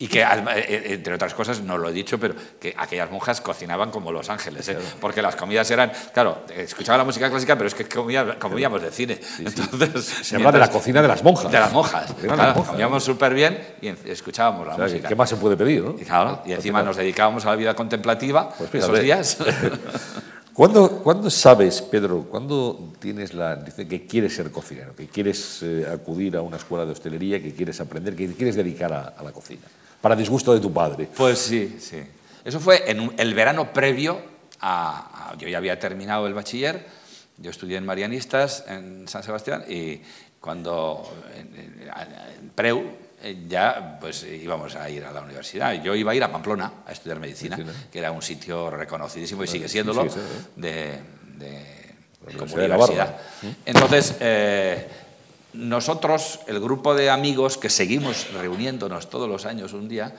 Y que, eh, eh, entre otras cosas, no lo he dicho, pero que aquellas monjas cocinaban como los ángeles, ¿eh? porque las comidas eran, claro, escuchaba la música clásica, pero es que comíamos de cine. Entonces, Se habla de la cocina de las monjas. De las monjas. comíamos súper bien y escuchábamos la música. ¿Qué más se puede pedir? ¿no? Y, claro, y encima nos dedicábamos a la vida contemplativa pues esos días. ¿Cuándo, ¿Cuándo, sabes, Pedro, cuándo tienes la dice que quieres ser cocinero, que quieres acudir a una escuela de hostelería, que quieres aprender, que quieres dedicar a la cocina? Para disgusto de tu padre. Pues sí, sí. Eso fue en el verano previo a, Yo ya había terminado el bachiller, yo estudié en Marianistas en San Sebastián y cuando en, Preu eh, ya pues íbamos a ir a la universidad. Yo iba a ir a Pamplona a estudiar medicina, que era un sitio reconocidísimo y sigue siéndolo de, como universidad. Entonces, eh, nosotros, el grupo de amigos que seguimos reuniéndonos todos los años un día,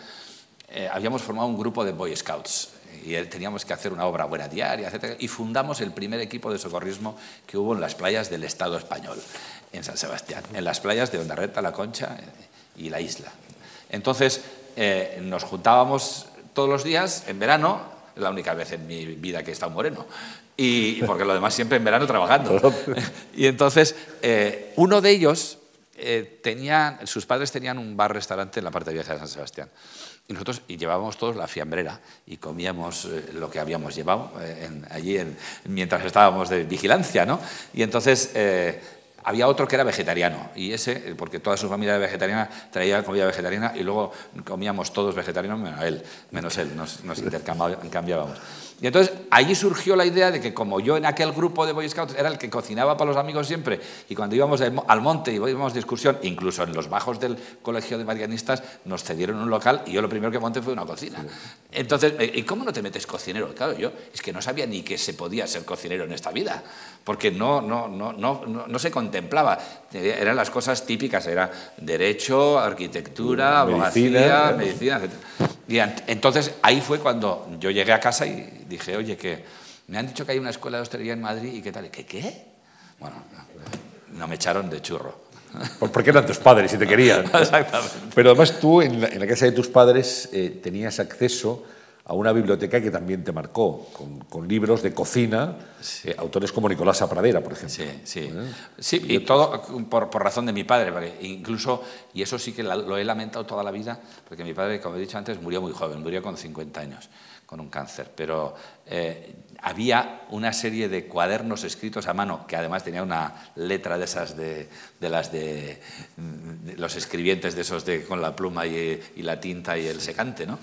eh, habíamos formado un grupo de Boy Scouts y teníamos que hacer una obra buena diaria, etc. Y fundamos el primer equipo de socorrismo que hubo en las playas del Estado español, en San Sebastián, en las playas de Ondarreta, La Concha eh, y la isla. Entonces, eh, nos juntábamos todos los días en verano, la única vez en mi vida que he estado moreno, y porque lo demás siempre en verano trabajando. y entonces, eh, uno de ellos, eh, tenía, sus padres tenían un bar-restaurante en la parte vieja de San Sebastián. Y nosotros y llevábamos todos la fiambrera y comíamos eh, lo que habíamos llevado allí mientras estábamos de vigilancia, ¿no? Y entonces había otro que era vegetariano, y ese, porque toda su familia era vegetariana, traía comida vegetariana y luego comíamos todos vegetarianos menos él, menos él nos, nos intercambiábamos. Y entonces allí surgió la idea de que como yo en aquel grupo de Boy Scouts era el que cocinaba para los amigos siempre, y cuando íbamos al monte y íbamos de excursión, incluso en los bajos del colegio de marianistas, nos cedieron un local y yo lo primero que monté fue una cocina. Entonces, eh, ¿y cómo no te metes cocinero? Claro, yo es que no sabía ni que se podía ser cocinero en esta vida, porque no, no, no, no, no, se contemplaba. Eran las cosas típicas, era derecho, arquitectura, abogacía, medicina, etc. Y entonces ahí fue cuando yo llegué a casa y dije, oye, que me han dicho que hay una escuela de hostelería en Madrid y qué tal. ¿Qué qué? Bueno, no me echaron de churro. Porque eran tus padres y te querían. Exactamente. Pero además tú en la, casa de tus padres eh, tenías acceso a una biblioteca que también te marcó, con, libros de cocina, eh, autores como Nicolás Apradera, por ejemplo. Sí, sí. ¿Eh? sí y todo por, por, razón de mi padre, porque incluso, y eso sí que lo he lamentado toda la vida, porque mi padre, como he dicho antes, murió muy joven, murió con 50 años, con un cáncer. Pero eh, había una serie de cuadernos escritos a mano, que además tenía una letra de esas de, las de, los escribientes de esos de con la pluma y, la tinta y el secante, ¿no?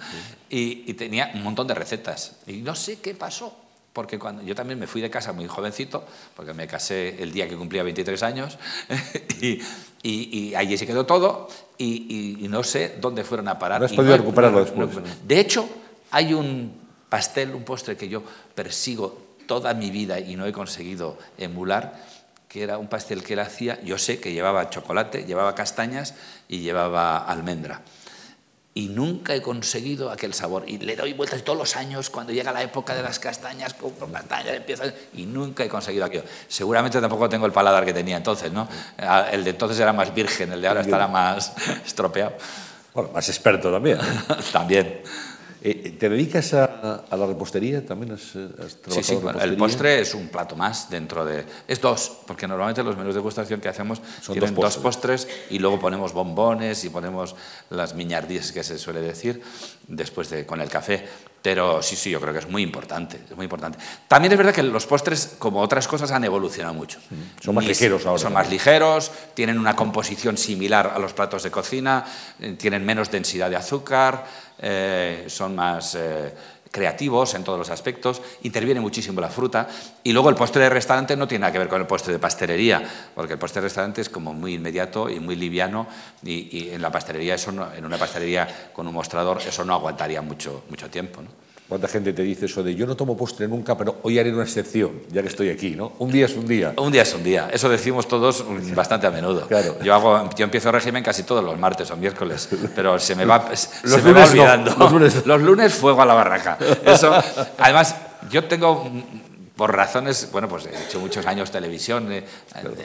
Y, tenía un montón de recetas. Y no sé qué pasó, porque cuando yo también me fui de casa muy jovencito, porque me casé el día que cumplía 23 años, y, y, allí se quedó todo, y, no sé dónde fueron a parar. No has podido recuperarlo después. de hecho, hay un pastel, un postre que yo persigo toda mi vida y no he conseguido emular, que era un pastel que él hacía, yo sé que llevaba chocolate, llevaba castañas y llevaba almendra. Y nunca he conseguido aquel sabor. Y le doy vueltas todos los años, cuando llega la época de las castañas, compro castañas, empiezo, y nunca he conseguido aquello. Seguramente tampoco tengo el paladar que tenía entonces, ¿no? El de entonces era más virgen, el de ahora estará más estropeado. Bueno, más experto también. también. Eh, ¿Te dedicas a, la repostería? ¿También has, Sí, sí, el postre es un plato más dentro de... Es dos, porque normalmente los menús de degustación que hacemos Son tienen dos postres. y luego ponemos bombones y ponemos las miñardías que se suele decir después de con el café. Pero sí, sí, yo creo que es muy importante, es muy importante. También es verdad que los postres, como otras cosas, han evolucionado mucho. Son más ligeros ahora. Son más ligeros, tienen una composición similar a los platos de cocina, eh, tienen menos densidad de azúcar, eh, son más eh, creativos en todos los aspectos, interviene muchísimo la fruta y luego el postre de restaurante no tiene nada que ver con el postre de pastelería, porque el postre de restaurante es como muy inmediato y muy liviano y, en la pastelería, eso en una pastelería con un mostrador, eso no aguantaría mucho, mucho tiempo. ¿no? ¿Cuánta gente te dice eso de yo no tomo postre nunca, pero hoy haré una excepción, ya que estoy aquí, ¿no? Un día es un día. Un día es un día. Eso decimos todos bastante a menudo. Claro. Yo, hago, yo empiezo régimen casi todos los martes o miércoles, pero se me va, se me va olvidando. los, lunes. los lunes fuego a la barraca. Eso, además, yo tengo por razones, bueno, pues he hecho muchos años televisión eh,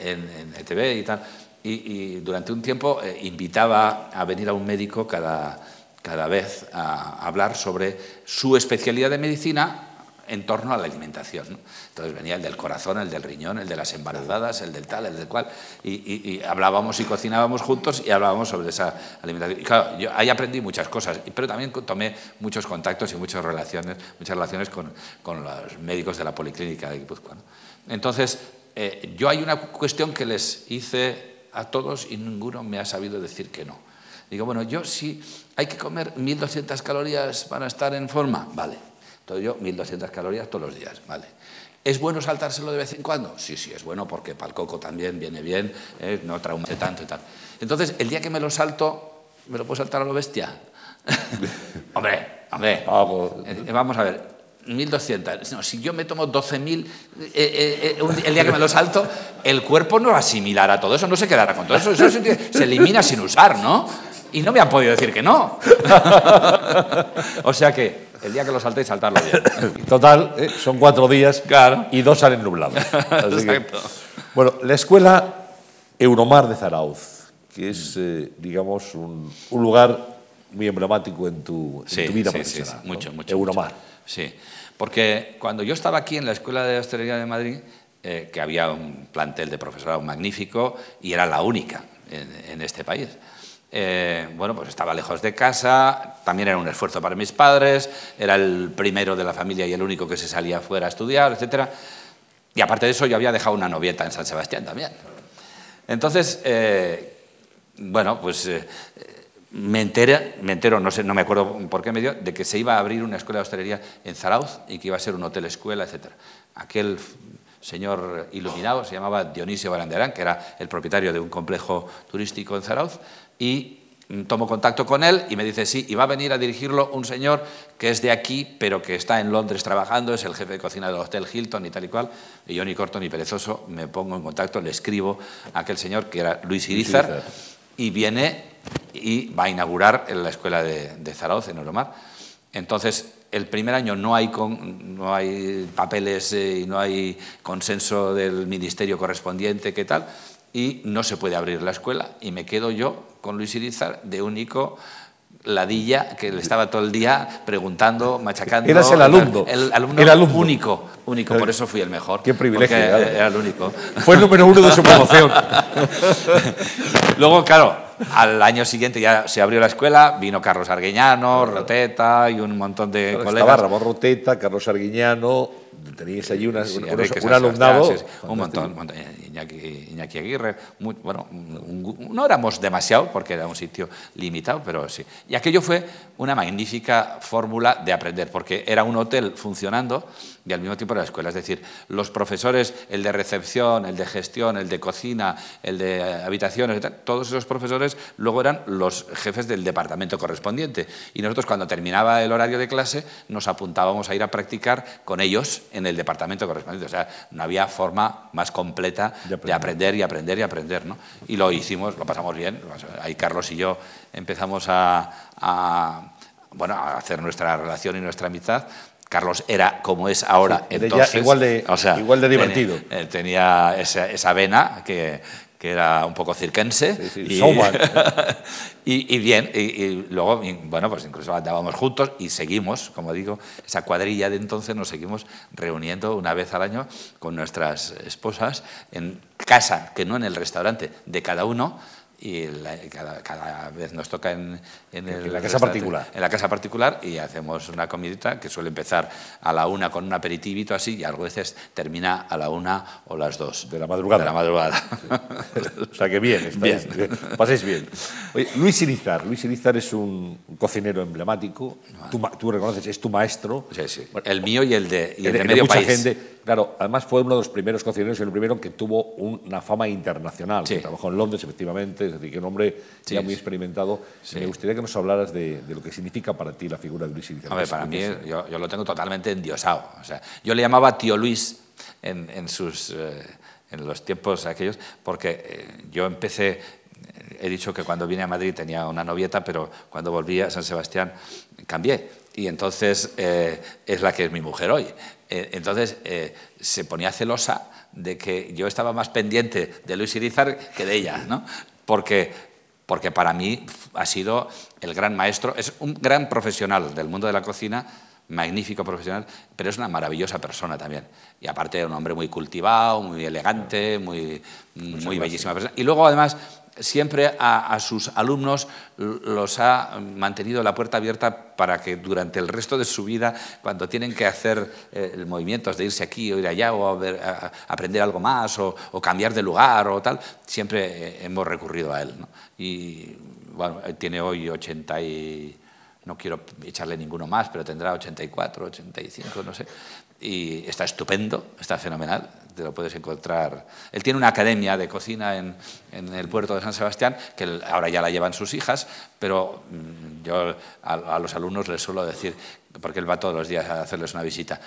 en, en, ETV y tal, y, durante un tiempo eh, invitaba a venir a un médico cada cada vez a hablar sobre su especialidad de medicina en torno a la alimentación. Entonces venía el del corazón, el del riñón, el de las embarazadas, el del tal, el del cual, y, hablábamos y cocinábamos juntos y hablábamos sobre esa alimentación. Y claro, yo ahí aprendí muchas cosas, pero también tomé muchos contactos y muchas relaciones, muchas relaciones con, los médicos de la Policlínica de Guipúzcoa. Entonces, eh, yo hay una cuestión que les hice a todos y ninguno me ha sabido decir que no. Digo, bueno, yo sí hay que comer 1.200 calorías para estar en forma, vale. Entonces yo 1.200 calorías todos los días, vale. ¿Es bueno saltárselo de vez en cuando? Sí, sí, es bueno porque para el coco también viene bien, ¿eh? no traumase tanto y tal. Entonces, el día que me lo salto, ¿me lo puedo saltar a lo bestia? hombre, hombre, pues. eh, vamos a ver, 1.200. No, si yo me tomo 12.000 eh, el día que me lo salto, el cuerpo no asimilará todo eso, no se quedará con todo eso, eso se elimina sin usar, ¿no? Y no me han podido decir que no. o sea que el día que lo saltéis, saltarlo bien. Total, ¿eh? son cuatro días claro. y dos salen nublados. Exacto. bueno, la escuela Euromar de Zarauz, que es, eh, digamos, un, lugar muy emblemático en tu, vida profesional. Sí, mucho, mucho. Euromar. Sí, porque cuando yo estaba aquí en la Escuela de Hostelería de Madrid, eh, que había un plantel de profesorado magnífico y era la única en este país. Eh, bueno, pues estaba lejos de casa, también era un esfuerzo para mis padres, era el primero de la familia y el único que se salía fuera a estudiar, etc. Y aparte de eso, yo había dejado una novieta en San Sebastián también. Entonces, eh, bueno, pues eh, me entero, me entero, no sé, no me acuerdo por qué me dio, de que se iba a abrir una escuela de hostelería en Zarauz y que iba a ser un hotel escuela, etc. Aquel señor iluminado se llamaba Dionisio Baranderán, que era el propietario de un complejo turístico en Zarauz, y tomo contacto con él y me dice, sí, y va a venir a dirigirlo un señor que es de aquí, pero que está en Londres trabajando, es el jefe de cocina del Hotel Hilton y tal y cual, y yo ni corto ni perezoso me pongo en contacto, le escribo a aquel señor que era Luis Irizar, y viene y va a inaugurar la escuela de, de Zaragoza, en Oromar. Entonces, el primer año no hay, no hay papeles eh, y no hay consenso del ministerio correspondiente, ¿qué tal? Y no se puede abrir la escuela. Y me quedo yo con Luis Irizar de único ladilla que le estaba todo el día preguntando, machacando. Eras el alumno. El, alumno, único, único, por eso fui el mejor. Qué privilegio. Era el único. Fue el número uno de su promoción. Luego, claro, al año siguiente ya se abrió la escuela, vino Carlos Arguiñano, Roteta y un montón de colegas. Estaba Ramón Roteta, Carlos Arguiñano, teníais allí una, un alumnado. un montón, Iñaki, Aguirre, bueno, no éramos demasiado porque era un sitio limitado, pero sí. Y aquello fue una magnífica fórmula de aprender, porque era un hotel funcionando y al mismo tiempo la escuela. Es decir, los profesores, el de recepción, el de gestión, el de cocina, el de habitaciones, todos esos profesores luego eran los jefes del departamento correspondiente. Y nosotros cuando terminaba el horario de clase nos apuntábamos a ir a practicar con ellos en el departamento correspondiente. O sea, no había forma más completa de aprender, y aprender y aprender. ¿no? Y lo hicimos, lo pasamos bien. Ahí Carlos y yo empezamos a, bueno, a hacer nuestra relación y nuestra amistad Carlos era como es ahora. entonces, igual, de, igual de divertido. Eh, tenía, esa, vena que, que, era un poco cirquense. y, y, bien, y, luego, bueno, pues incluso andábamos juntos y seguimos, como digo, esa cuadrilla de entonces nos seguimos reuniendo una vez al año con nuestras esposas en casa, que no en el restaurante de cada uno, y cada, vez nos toca en, en, la casa particular. En la casa particular y hacemos una comidita que suele empezar a la una con un aperitivito así y a veces termina a la una o las dos. De la madrugada. De la madrugada. o sea que bien, bien. paséis bien. Luis Irizar. Luis Irizar es un cocinero emblemático. Tú, tú, reconoces, es tu maestro. Sí, sí. el mío y el de, y el de, medio mucha país. Gente, Claro, además fue uno de los primeros cocineros y el primero que tuvo una fama internacional. trabajó en Londres, efectivamente, es decir, que un hombre ya muy experimentado. Me gustaría que nos hablaras de, lo que significa para ti la figura de Luis A ver, para mí, yo, lo tengo totalmente endiosado. O sea, yo le llamaba tío Luis en, sus, eh, en los tiempos aquellos, porque eh, yo empecé he dicho que cuando vine a Madrid tenía una novieta, pero cuando volví a San Sebastián cambié. Y entonces eh, es la que es mi mujer hoy. Eh, entonces eh, se ponía celosa de que yo estaba más pendiente de Luis Irizar que de ella, ¿no? Porque, porque para mí ha sido el gran maestro, es un gran profesional del mundo de la cocina, magnífico profesional, pero es una maravillosa persona también. Y aparte, un hombre muy cultivado, muy elegante, muy, muy bellísima persona. Y luego, además, siempre a, sus alumnos los ha mantenido la puerta abierta para que durante el resto de su vida, cuando tienen que hacer eh, movimientos de irse aquí o ir allá o aprender algo más o, cambiar de lugar o tal, siempre eh, hemos recurrido a él. Y bueno, tiene hoy 80 y no quiero echarle ninguno más, pero tendrá 84, 85, no sé. Y está estupendo, está fenomenal te lo puedes encontrar. Él tiene una academia de cocina en, en el puerto de San Sebastián, que ahora ya la llevan sus hijas, pero mm, yo a, los alumnos les suelo decir, porque él va todos los días a hacerles una visita,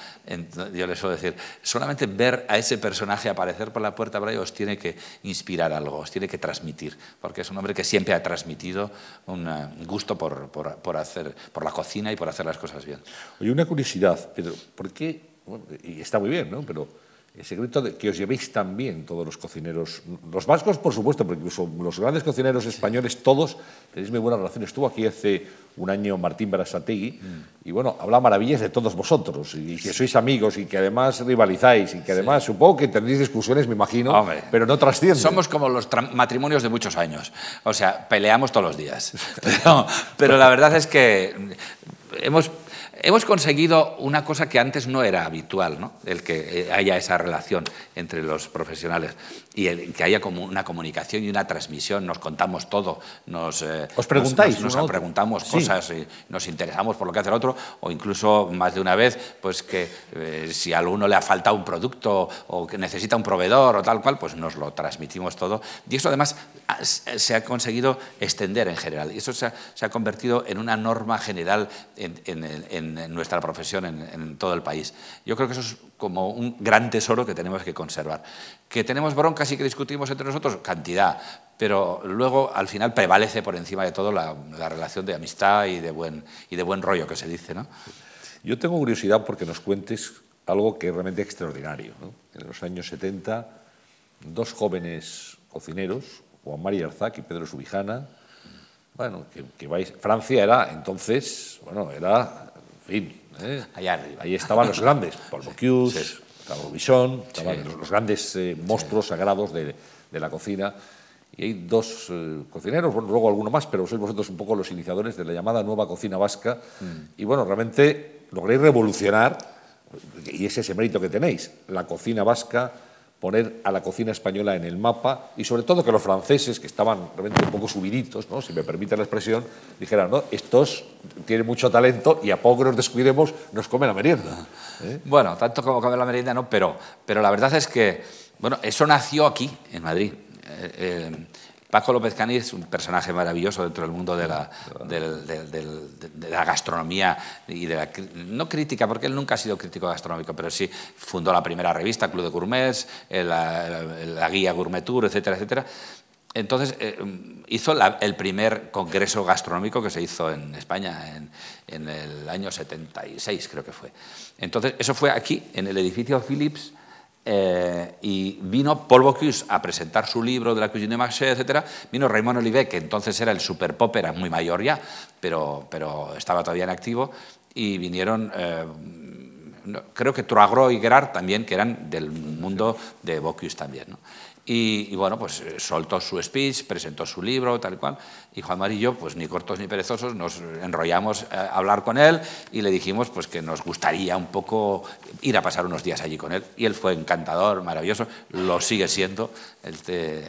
yo les suelo decir, solamente ver a ese personaje aparecer por la puerta por ahí os tiene que inspirar algo, os tiene que transmitir, porque es un hombre que siempre ha transmitido un gusto por, por, por hacer, por la cocina y por hacer las cosas bien. Oye, una curiosidad, Pedro, ¿por qué? y está muy bien, ¿no? Pero el secreto de que os llevéis también todos los cocineros, los vascos por supuesto, pero incluso los grandes cocineros españoles, todos tenéis muy buenas relaciones. Estuvo aquí hace un año Martín Berasategui y bueno, habla maravillas de todos vosotros y que sois amigos y que además rivalizáis y que además supongo que tendréis discusiones, me imagino, pero no trascienden. Somos como los matrimonios de muchos años, o sea, peleamos todos los días. pero, pero la verdad es que hemos hemos conseguido una cosa que antes no era habitual, ¿no? el que eh, haya esa relación entre los profesionales y el, que haya como una comunicación y una transmisión, nos contamos todo, nos, eh, ¿Os preguntáis, nos, preguntamos cosas, y nos interesamos por lo que hace el otro, o incluso más de una vez, pues que eh, si a alguno le ha faltado un producto o que necesita un proveedor o tal cual, pues nos lo transmitimos todo. Y eso además se ha conseguido extender en general, y eso se ha, convertido en una norma general en, en nuestra profesión en, todo el país. Yo creo que eso es como un gran tesoro que tenemos que conservar. Que tenemos broncas y que discutimos entre nosotros, cantidad, pero luego al final prevalece por encima de todo la, relación de amistad y de, buen, y de buen rollo que se dice. ¿no? Yo tengo curiosidad porque nos cuentes algo que es realmente extraordinario. En los años 70, dos jóvenes cocineros, Juan María Arzac y Pedro Subijana, bueno, que, vais, Francia era entonces, bueno, era fin, ¿eh? ahí estaban los grandes, Paul Bocuse, Carlos Bichon, los, grandes eh, monstruos sagrados de, la cocina. Y hay dos eh, cocineros, bueno, luego alguno más, pero sois vosotros un poco los iniciadores de la llamada nueva cocina vasca. Mm. Y bueno, realmente logréis revolucionar, y es ese mérito que tenéis, la cocina vasca poner a la cocina española en el mapa y sobre todo que los franceses, que estaban realmente un poco subiditos, si me permite la expresión, dijeran, no, estos tienen mucho talento y a poco nos descuidemos nos comen la merienda. ¿eh? Bueno, tanto como comer la merienda no, pero, pero la verdad es que bueno, eso nació aquí, en Madrid. Eh, eh, Paco López Cani es un personaje maravilloso dentro del mundo de la, gastronomía y de la, no crítica, porque él nunca ha sido crítico gastronómico, pero sí fundó la primera revista, Club de Gourmets, la, guía Gourmet Tour, etcétera, etcétera. Entonces eh, hizo el primer congreso gastronómico que se hizo en España en, en, el año 76, creo que fue. Entonces, eso fue aquí, en el edificio Philips, eh, y vino Paul Bocuse a presentar su libro de la cuisine de Marché, etc. Vino Raymond Olivet, que entonces era el super pop, era muy mayor ya, pero, pero estaba todavía en activo, y vinieron, eh, creo que Troagro y Gerard también, que eran del mundo de Bocuse también. ¿no? Y, bueno, pues eh, soltó su speech, presentó su libro, tal y cual. Y Juan Marillo, pues ni cortos ni perezosos, nos enrollamos a hablar con él y le dijimos pues que nos gustaría un poco ir a pasar unos días allí con él. Y él fue encantador, maravilloso, lo sigue siendo. Este,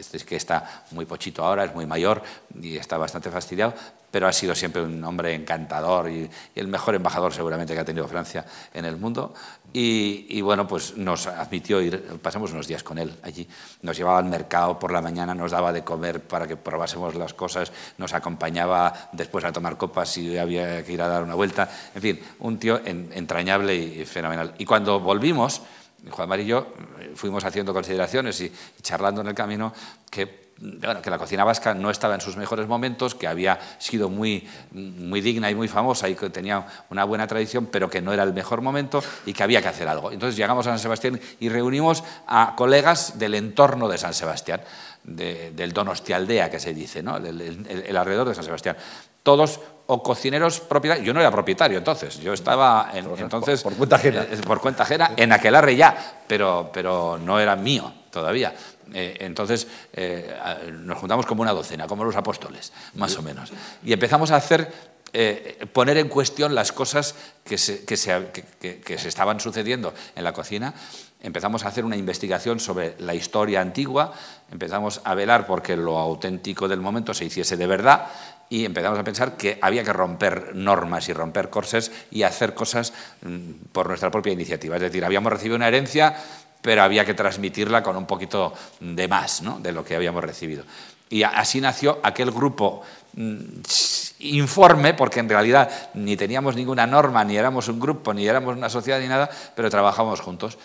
este es que está muy pochito ahora, es muy mayor y está bastante fastidiado, pero ha sido siempre un hombre encantador y, el mejor embajador seguramente que ha tenido Francia en el mundo. Y, bueno, pues nos admitió ir, pasamos unos días con él allí. Nos llevaba al mercado por la mañana, nos daba de comer para que probásemos las cosas, nos acompañaba después a tomar copas si había que ir a dar una vuelta. En fin, un tío entrañable y fenomenal. Y cuando volvimos, Juan María y yo eh, fuimos haciendo consideraciones y, charlando en el camino que, que la cocina vasca no estaba en sus mejores momentos, que había sido muy, muy digna y muy famosa y que tenía una buena tradición, pero que no era el mejor momento y que había que hacer algo. Entonces llegamos a San Sebastián y reunimos a colegas del entorno de San Sebastián, del Donostialdea, que se dice, ¿no? el alrededor de San Sebastián. Todos o cocineros propietarios. Yo no era propietario entonces, yo estaba en, entonces por, cuenta ajena, eh, por cuenta ajena en aquel arre ya, pero, pero no era mío todavía. Eh, entonces eh, nos juntamos como una docena, como los apóstoles, más o menos, y empezamos a hacer poner en cuestión las cosas que se, que, se, que se, estaban sucediendo en la cocina. Empezamos a hacer una investigación sobre la historia antigua, empezamos a velar porque lo auténtico del momento se hiciese de verdad y empezamos a pensar que había que romper normas y romper corsés y hacer cosas mm, por nuestra propia iniciativa. Es decir, habíamos recibido una herencia, pero había que transmitirla con un poquito de más ¿no? de lo que habíamos recibido. Y así nació aquel grupo mm, informe, porque en realidad ni teníamos ninguna norma, ni éramos un grupo, ni éramos una sociedad, ni nada, pero trabajábamos juntos.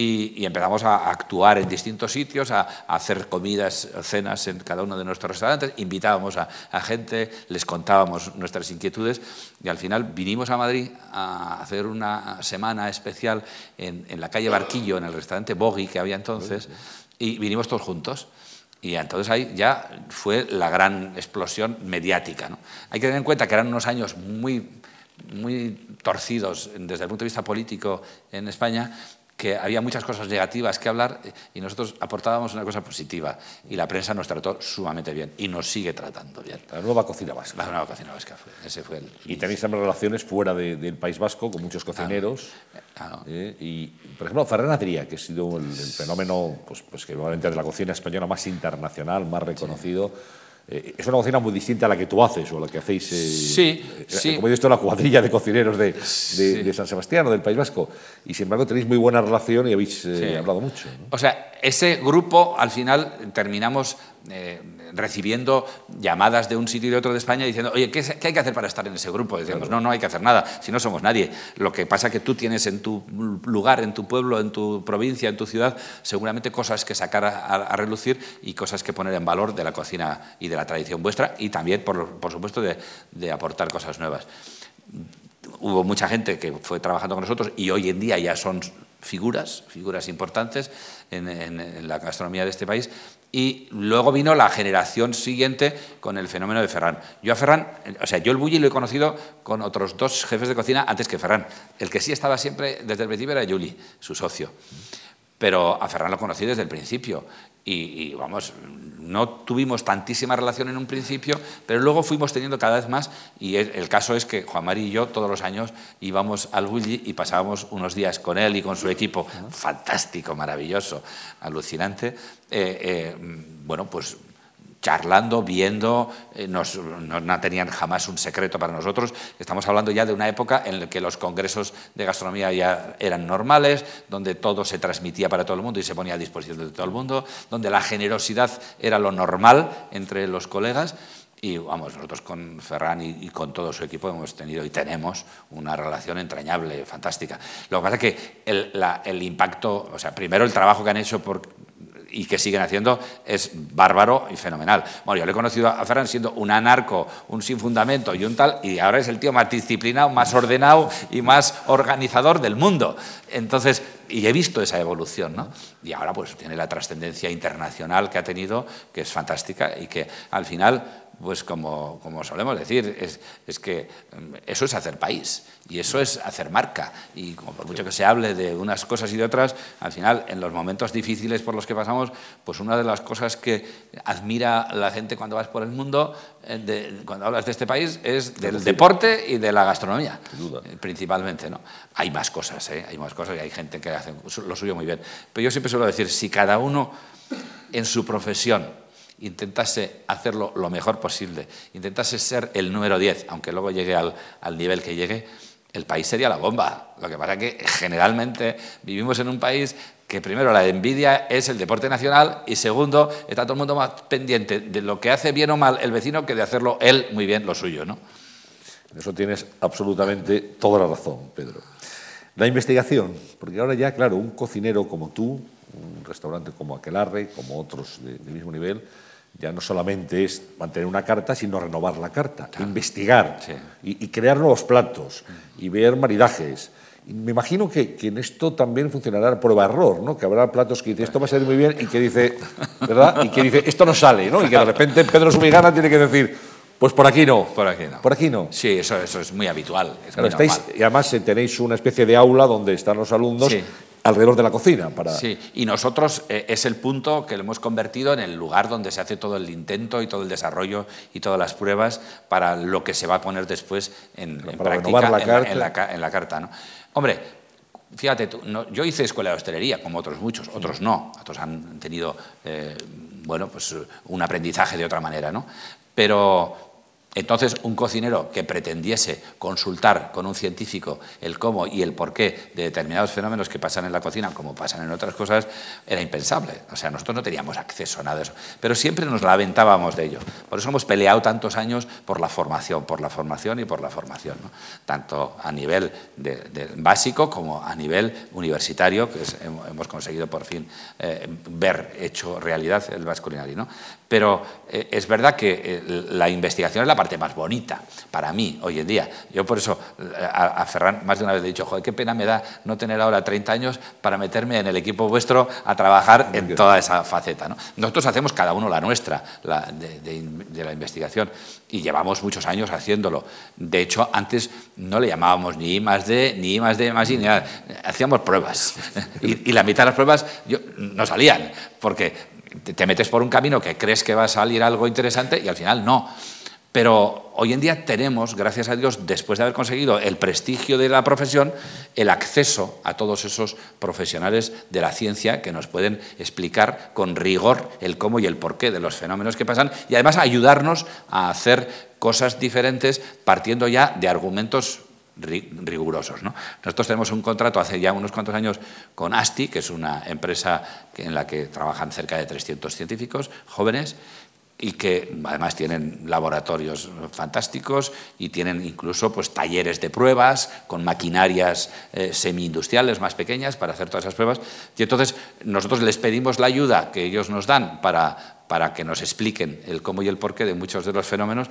Y, empezamos a actuar en distintos sitios, a, hacer comidas, cenas en cada uno de nuestros restaurantes, invitábamos a, gente, les contábamos nuestras inquietudes y al final vinimos a Madrid a hacer una semana especial en, la calle Barquillo, en el restaurante Bogi que había entonces, y vinimos todos juntos. Y entonces ahí ya fue la gran explosión mediática. Hay que tener en cuenta que eran unos años muy, muy torcidos desde el punto de vista político en España que había muchas cosas negativas que hablar eh, y nosotros aportábamos una cosa positiva. Y la prensa nos trató sumamente bien y nos sigue tratando bien. La nueva cocina vasca. La nueva cocina vasca fue, ese fue el... Y tenéis también relaciones fuera del País Vasco con muchos cocineros. Eh, y, por ejemplo, Ferran Adrià, que ha sido el, fenómeno pues, pues que probablemente de la cocina española más internacional, más reconocido. Eh, es una cocina muy distinta a la que tú haces o a la que hacéis. Eh, sí, eh, sí. Como he visto, la cuadrilla de cocineros de, de, San Sebastián o del País Vasco. Y sin embargo, tenéis muy buena relación y habéis hablado mucho. O sea, ese grupo, al final, terminamos recibiendo llamadas de un sitio y de otro de España diciendo, oye, ¿qué, hay que hacer para estar en ese grupo? Decíamos, no, no hay que hacer nada, si no somos nadie. Lo que pasa es que tú tienes en tu lugar, en tu pueblo, en tu provincia, en tu ciudad, seguramente cosas que sacar a, relucir y cosas que poner en valor de la cocina y de la tradición vuestra y también, por, supuesto, de, aportar cosas nuevas hubo mucha gente que fue trabajando con nosotros y hoy en día ya son figuras, figuras importantes en, la gastronomía de este país, y luego vino la generación siguiente con el fenómeno de Ferran. Yo a Ferran, o sea, yo el Bulli lo he conocido con otros dos jefes de cocina antes que Ferran. El que sí estaba siempre desde el principio era Juli, su socio. Pero a Ferran lo conocí desde el principio. Y, vamos, no tuvimos tantísima relación en un principio, pero luego fuimos teniendo cada vez más. Y el, caso es que Juan Mari y yo todos los años íbamos al Bulli y pasábamos unos días con él y con su equipo, fantástico, maravilloso, alucinante. Eh, eh, bueno, pues charlando, viendo, eh, no, tenían jamás un secreto para nosotros. Estamos hablando ya de una época en la que los congresos de gastronomía ya eran normales, donde todo se transmitía para todo el mundo y se ponía a disposición de todo el mundo, donde la generosidad era lo normal entre los colegas. Y vamos, nosotros con Ferran y, con todo su equipo hemos tenido y tenemos una relación entrañable, fantástica. Lo que pasa es que el, el impacto, o sea, primero el trabajo que han hecho por y que siguen haciendo es bárbaro y fenomenal. Bueno, yo le he conocido a Ferran siendo un anarco, un sin fundamento y un tal, y ahora es el tío más disciplinado, más ordenado y más organizador del mundo. Entonces, y he visto esa evolución, ¿no? Y ahora pues tiene la trascendencia internacional que ha tenido, que es fantástica y que al final pues como, como solemos decir, es, es, que mm, eso es hacer país y eso es hacer marca. Y como por mucho que se hable de unas cosas y de otras, al final, en los momentos difíciles por los que pasamos, pues una de las cosas que admira la gente cuando vas por el mundo, eh, cuando hablas de este país, es del deporte y de la gastronomía, eh, principalmente. ¿no? Hay más cosas, ¿eh? hay más cosas y hay gente que hace lo suyo muy bien. Pero yo siempre suelo decir, si cada uno en su profesión intentase hacerlo lo mejor posible, intentase ser el número 10, aunque luego llegue al, nivel que llegue, el país sería la bomba. Lo que pasa es que generalmente vivimos en un país que primero la envidia es el deporte nacional y segundo está todo el mundo más pendiente de lo que hace bien o mal el vecino que de hacerlo él muy bien lo suyo. ¿no? Eso tienes absolutamente toda la razón, Pedro. La investigación, porque ahora ya, claro, un cocinero como tú, un restaurante como Aquelarre, como otros del mismo nivel, ya no solamente es mantener una carta, sino renovar la carta, investigar y, crear nuevos platos y ver maridajes. Y me imagino que, en esto también funcionará prueba-error, ¿no? que habrá platos que dice esto va a salir muy bien y que dice, ¿verdad? Y que dice esto no sale, ¿no? y que de repente Pedro Subigana tiene que decir, pues por aquí no. Por aquí no. Por aquí no. Sí, eso, eso es muy habitual. y además eh, tenéis una especie de aula donde están los alumnos alrededor de la cocina. Para... Sí, y nosotros eh, es el punto que lo hemos convertido en el lugar donde se hace todo el intento y todo el desarrollo y todas las pruebas para lo que se va a poner después en, práctica la en, la, en, la, carta. ¿no? Hombre, fíjate tú, yo hice escuela de hostelería, como otros muchos, otros no, otros han tenido eh, bueno, pues, un aprendizaje de otra manera, ¿no? Pero entonces, un cocinero que pretendiese consultar con un científico el cómo y el porqué de determinados fenómenos que pasan en la cocina, como pasan en otras cosas, era impensable. O sea, nosotros no teníamos acceso a nada de eso. Pero siempre nos lamentábamos de ello. Por eso hemos peleado tantos años por la formación, por la formación y por la formación. Tanto a nivel básico como a nivel universitario, que hemos conseguido por fin eh, ver hecho realidad el vasculinario. ¿no? Pero eh, es verdad que eh, la investigación es la parte más bonita para mí hoy en día. Yo por eso a, Ferran más de una vez le he dicho, joder, qué pena me da no tener ahora 30 años para meterme en el equipo vuestro a trabajar en toda esa faceta. ¿no? Nosotros hacemos cada uno la nuestra la de, la investigación y llevamos muchos años haciéndolo. De hecho, antes no le llamábamos ni I más D, ni I más D más I, ni nada. hacíamos pruebas. Y, la mitad de las pruebas no salían, porque te metes por un camino que crees que va a salir algo interesante y al final no. Pero hoy en día tenemos, gracias a Dios, después de haber conseguido el prestigio de la profesión, el acceso a todos esos profesionales de la ciencia que nos pueden explicar con rigor el cómo y el porqué de los fenómenos que pasan y además ayudarnos a hacer cosas diferentes partiendo ya de argumentos rigurosos. Nosotros tenemos un contrato hace ya unos cuantos años con ASTI, que es una empresa en la que trabajan cerca de 300 científicos jóvenes, y que además tienen laboratorios fantásticos y tienen incluso pues, talleres de pruebas con maquinarias eh, semi-industriales más pequeñas para hacer todas esas pruebas. Y entonces nosotros les pedimos la ayuda que ellos nos dan para, para que nos expliquen el cómo y el porqué de muchos de los fenómenos,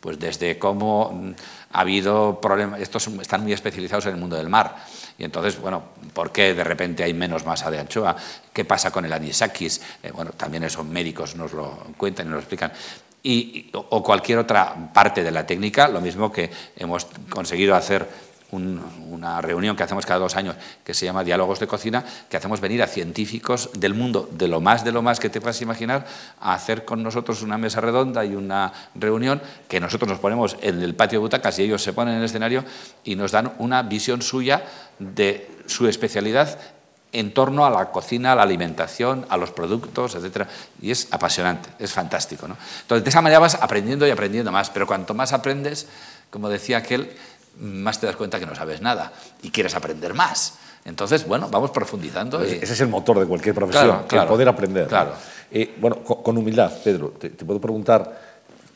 pues desde cómo ha habido problemas, estos están muy especializados en el mundo del mar, y entonces, bueno, ¿por qué de repente hay menos masa de anchoa? ¿Qué pasa con el anisakis? Eh, bueno, también esos médicos nos lo cuentan y nos lo explican. Y, o cualquier otra parte de la técnica, lo mismo que hemos conseguido hacer una reunión que hacemos cada dos años que se llama Diálogos de Cocina, que hacemos venir a científicos del mundo, de lo más de lo más que te puedas imaginar, a hacer con nosotros una mesa redonda y una reunión que nosotros nos ponemos en el patio de butacas y ellos se ponen en el escenario y nos dan una visión suya de su especialidad en torno a la cocina, a la alimentación, a los productos, etc. Y es apasionante, es fantástico. ¿no? Entonces, de esa manera vas aprendiendo y aprendiendo más, pero cuanto más aprendes, como decía aquel, más te das cuenta que no sabes nada y quieres aprender más. Entonces, bueno, vamos profundizando. Ese es el motor de cualquier profesión, el poder aprender. Claro. Eh, bueno, con, humildad, Pedro, te, puedo preguntar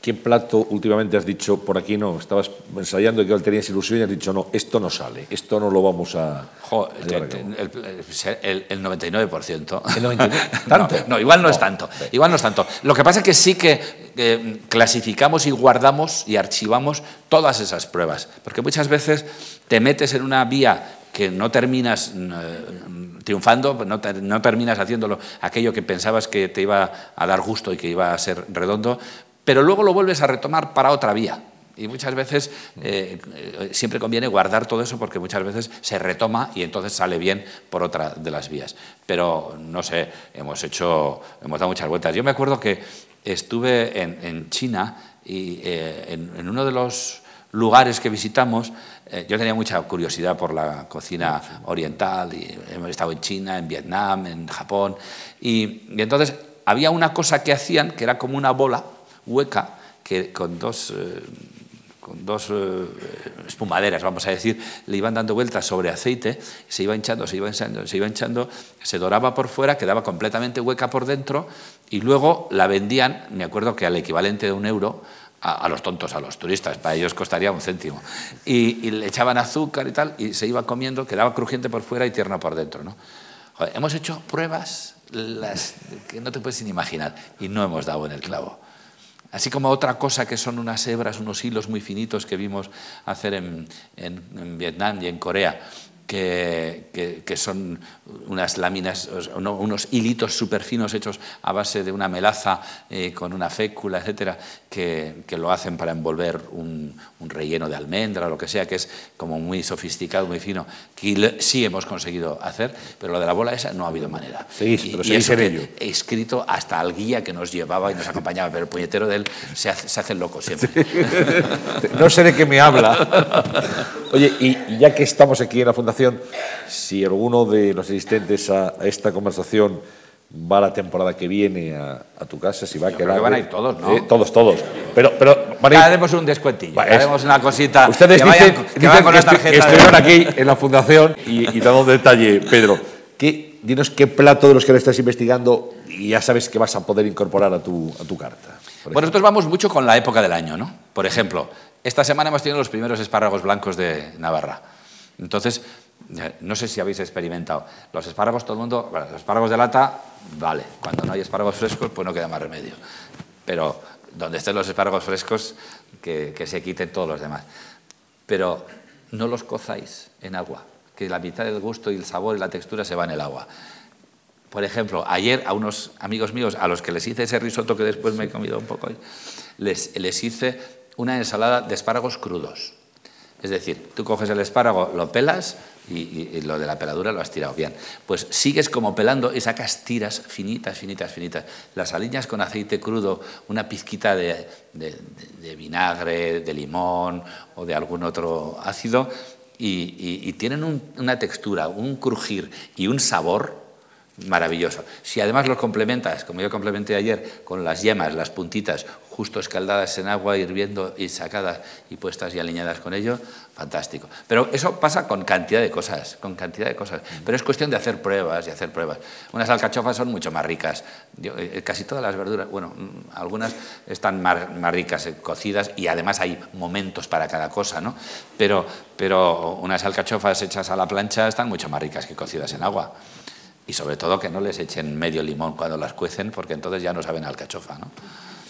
qué plato últimamente has dicho por aquí no, estabas ensayando que tenías ilusión y has dicho no, esto no sale, esto no lo vamos a. el, el, 99%. ¿El 99%? ¿Tanto? No, igual no, es tanto. Igual no es tanto. Lo que pasa es que sí que clasificamos y guardamos y archivamos todas esas pruebas, porque muchas veces te metes en una vía que no terminas eh, triunfando, no, no, terminas haciéndolo aquello que pensabas que te iba a dar gusto y que iba a ser redondo, pero luego lo vuelves a retomar para otra vía. Y muchas veces eh, eh, siempre conviene guardar todo eso porque muchas veces se retoma y entonces sale bien por otra de las vías. Pero no sé, hemos hecho, hemos dado muchas vueltas. Yo me acuerdo que estuve en, China y en uno de los lugares que visitamos, eh, yo tenía mucha curiosidad por la cocina oriental, y hemos estado en China, en Vietnam, en Japón, y, entonces había una cosa que hacían que era como una bola hueca, que con dos... Eh, con dos eh, espumaderas, vamos a decir, le iban dando vueltas sobre aceite, se iba hinchando, se iba hinchando, se iba hinchando, se doraba por fuera, quedaba completamente hueca por dentro y luego la vendían, me acuerdo que al equivalente de un euro, a, los tontos, a los turistas, para ellos costaría un céntimo. Y, le echaban azúcar y tal, y se iba comiendo, quedaba crujiente por fuera y tierno por dentro. ¿no? hemos hecho pruebas las que no te puedes ni imaginar y no hemos dado en el clavo. Así como otra cosa que son unas hebras, unos hilos muy finitos que vimos hacer en, en Vietnam y en Corea, que, que, son unas láminas, unos hilitos súper finos hechos a base de una melaza eh, con una fécula, etcétera, que, que, lo hacen para envolver un, un, relleno de almendra o lo que sea, que es como muy sofisticado, muy fino, que sí hemos conseguido hacer, pero lo de la bola esa no ha habido manera. Seguís, pero y, eso ello. He escrito hasta al guía que nos llevaba y nos acompañaba, pero el puñetero de él se hace, se hace loco siempre. no sé de qué me habla. Oye, y ya que estamos aquí en la Fundación, si alguno de los asistentes a, esta conversación va la temporada que viene a, tu casa, si va a quedar. van a ir todos, ¿no? Eh, todos, todos. Pero, pero van a ir... haremos un descuentillo, haremos una cosita. Ustedes que dicen, que, estuvieron aquí en la Fundación y, y dando detalle, Pedro. ¿qué, dinos qué plato de los que le estás investigando y ya sabes que vas a poder incorporar a tu, a tu carta. Bueno, nosotros vamos mucho con la época del año, ¿no? Por ejemplo, esta semana hemos tenido los primeros espárragos blancos de Navarra. Entonces, no sé si habéis experimentado. Los espárragos, todo el mundo, los espárragos de lata, vale. Cuando no hay espárragos frescos, pues no queda más remedio. pero donde estén los espárragos frescos, que, que se quiten todos los demás. Pero no los cozáis en agua, que la mitad del gusto y el sabor y la textura se va en el agua. Por ejemplo, ayer a unos amigos míos a los que les hice ese risotto que después me he comido un poco, les, les hice una ensalada de espárragos crudos. Es decir, tú coges el espárrago, lo pelas y, lo de la peladura lo has tirado bien. Pues sigues como pelando y sacas tiras finitas, finitas, finitas. Las aliñas con aceite crudo, una pizquita de, vinagre, de limón o de algún otro ácido y, tienen una textura, un crujir y un sabor maravilloso. Si además los complementas, como yo complementé ayer, con las yemas, las puntitas, justo escaldadas en agua, hirviendo y sacadas y puestas y alineadas con ello, fantástico. Pero eso pasa con cantidad de cosas, con cantidad de cosas. Pero es cuestión de hacer pruebas y hacer pruebas. Unas alcachofas son mucho más ricas. Eh, casi todas las verduras, bueno, mm, algunas están más, ricas eh, cocidas y además hay momentos para cada cosa, ¿no? Pero, pero unas alcachofas hechas a la plancha están mucho más ricas que cocidas en agua. Y sobre todo que no les echen medio limón cuando las cuecen, porque entonces ya no saben alcachofa, ¿no?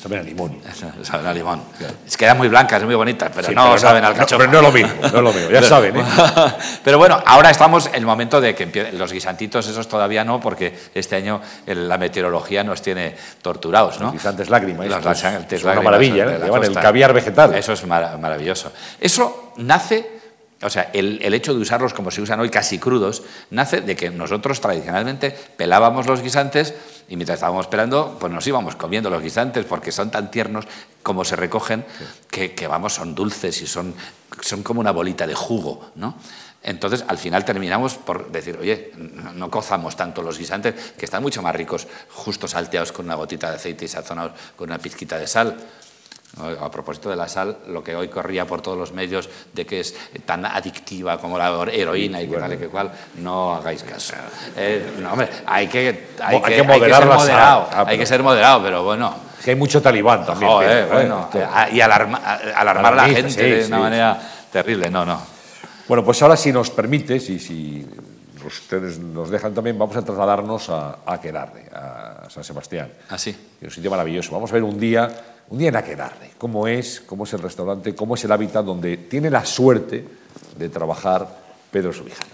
Saben a limón. Saben a limón. Es que eran muy blancas, muy bonitas, pero no saben alcachofa. pero no es lo mismo, no es lo mismo, ya saben. ¿eh? pero bueno, ahora estamos en el momento de que los guisantitos, esos todavía no, porque este año la meteorología nos tiene torturados, ¿no? Los guisantes lágrimas. Los es una maravilla, ¿eh? Llevan el caviar vegetal. Eso es maravilloso. Eso nace o sea, el, hecho de usarlos como se usan hoy casi crudos nace de que nosotros tradicionalmente pelábamos los guisantes y mientras estábamos pelando, pues nos íbamos comiendo los guisantes porque son tan tiernos como se recogen que, vamos, son dulces y son, son como una bolita de jugo, ¿no? Entonces, al final terminamos por decir, oye, no cozamos tanto los guisantes, que están mucho más ricos, justo salteados con una gotita de aceite y sazonados con una pizquita de sal. A propósito de la sal, lo que hoy corría por todos los medios de que es tan adictiva como la heroína y que vale que cual, no hagáis caso. Eh, no, hombre, hay que, hay, que, moderar ser moderado, ah, hay que ser moderado, pero bueno. que hay mucho talibán también. bueno, y alarmar a la gente de una manera terrible, no, no. Bueno, pues ahora si nos permite, si, si ustedes nos dejan también, vamos a trasladarnos a, a a San Sebastián. Ah, es un sitio maravilloso. Vamos a ver un día un día en Aquelarre, cómo es, cómo es el restaurante, cómo es el hábitat donde tiene la suerte de trabajar Pedro Subijana.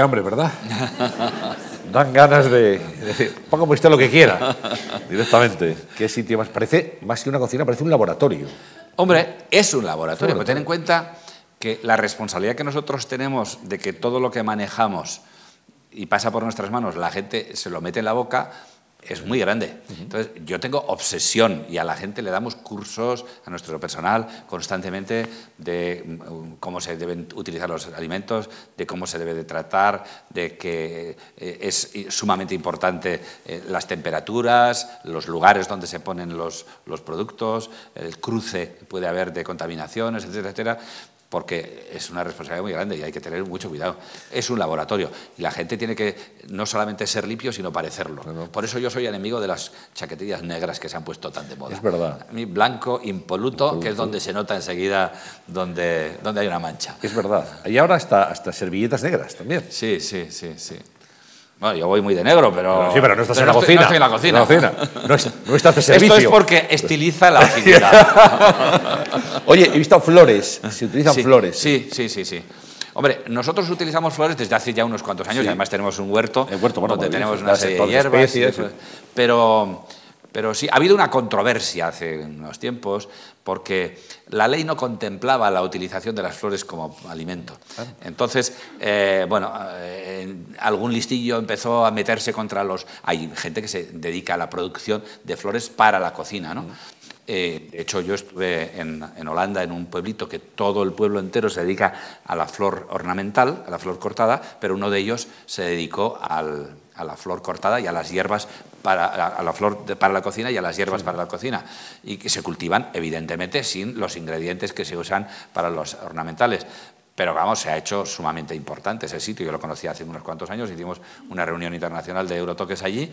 Hambre, ¿verdad? Dan ganas de, decir, póngame usted lo que quiera, directamente. ¿Qué sitio más? Parece, más que una cocina, parece un laboratorio. Hombre, es un laboratorio, pero ten en cuenta que la responsabilidad que nosotros tenemos de que todo lo que manejamos y pasa por nuestras manos, la gente se lo mete en la boca, es muy grande. Entonces, yo tengo obsesión y a la gente le damos cursos, a nuestro personal, constantemente de mm, cómo se deben utilizar los alimentos, de cómo se debe de tratar, de que eh, es sumamente importante eh, las temperaturas, los lugares donde se ponen los, los productos, el cruce puede haber de contaminaciones, etcétera, etcétera porque es una responsabilidad muy grande y hay que tener mucho cuidado. Es un laboratorio y la gente tiene que no solamente ser limpio, sino parecerlo. Por eso yo soy enemigo de las chaquetillas negras que se han puesto tan de moda. Es verdad. A mí blanco, impoluto, que es donde se nota enseguida donde, donde hay una mancha. Es verdad. Y ahora hasta, hasta servilletas negras también. Sí, sí, sí, sí. Bueno, yo voy muy de negro, pero. sí, pero no estás en la cocina. No estoy en la cocina. No, no, no estás de servicio. Esto es porque estiliza la actividad. Oye, he visto flores. Se utilizan flores. Sí, sí, sí, sí. Hombre, nosotros utilizamos flores desde hace ya unos cuantos años y además tenemos un huerto, El huerto bueno, donde tenemos una serie de hierbas. pero, pero sí, ha habido una controversia hace unos tiempos porque la ley no contemplaba la utilización de las flores como alimento. Entonces, eh, bueno, eh, algún listillo empezó a meterse contra los... Hay gente que se dedica a la producción de flores para la cocina, ¿no? Eh, de hecho, yo estuve en, en, Holanda, en un pueblito que todo el pueblo entero se dedica a la flor ornamental, a la flor cortada, pero uno de ellos se dedicó al, a la flor cortada y a las hierbas para a la flor para la cocina y a las hierbas para la cocina y que se cultivan evidentemente sin los ingredientes que se usan para los ornamentales. Pero vamos, se ha hecho sumamente importante ese sitio. Yo lo conocí hace unos cuantos años, hicimos una reunión internacional de Eurotoques allí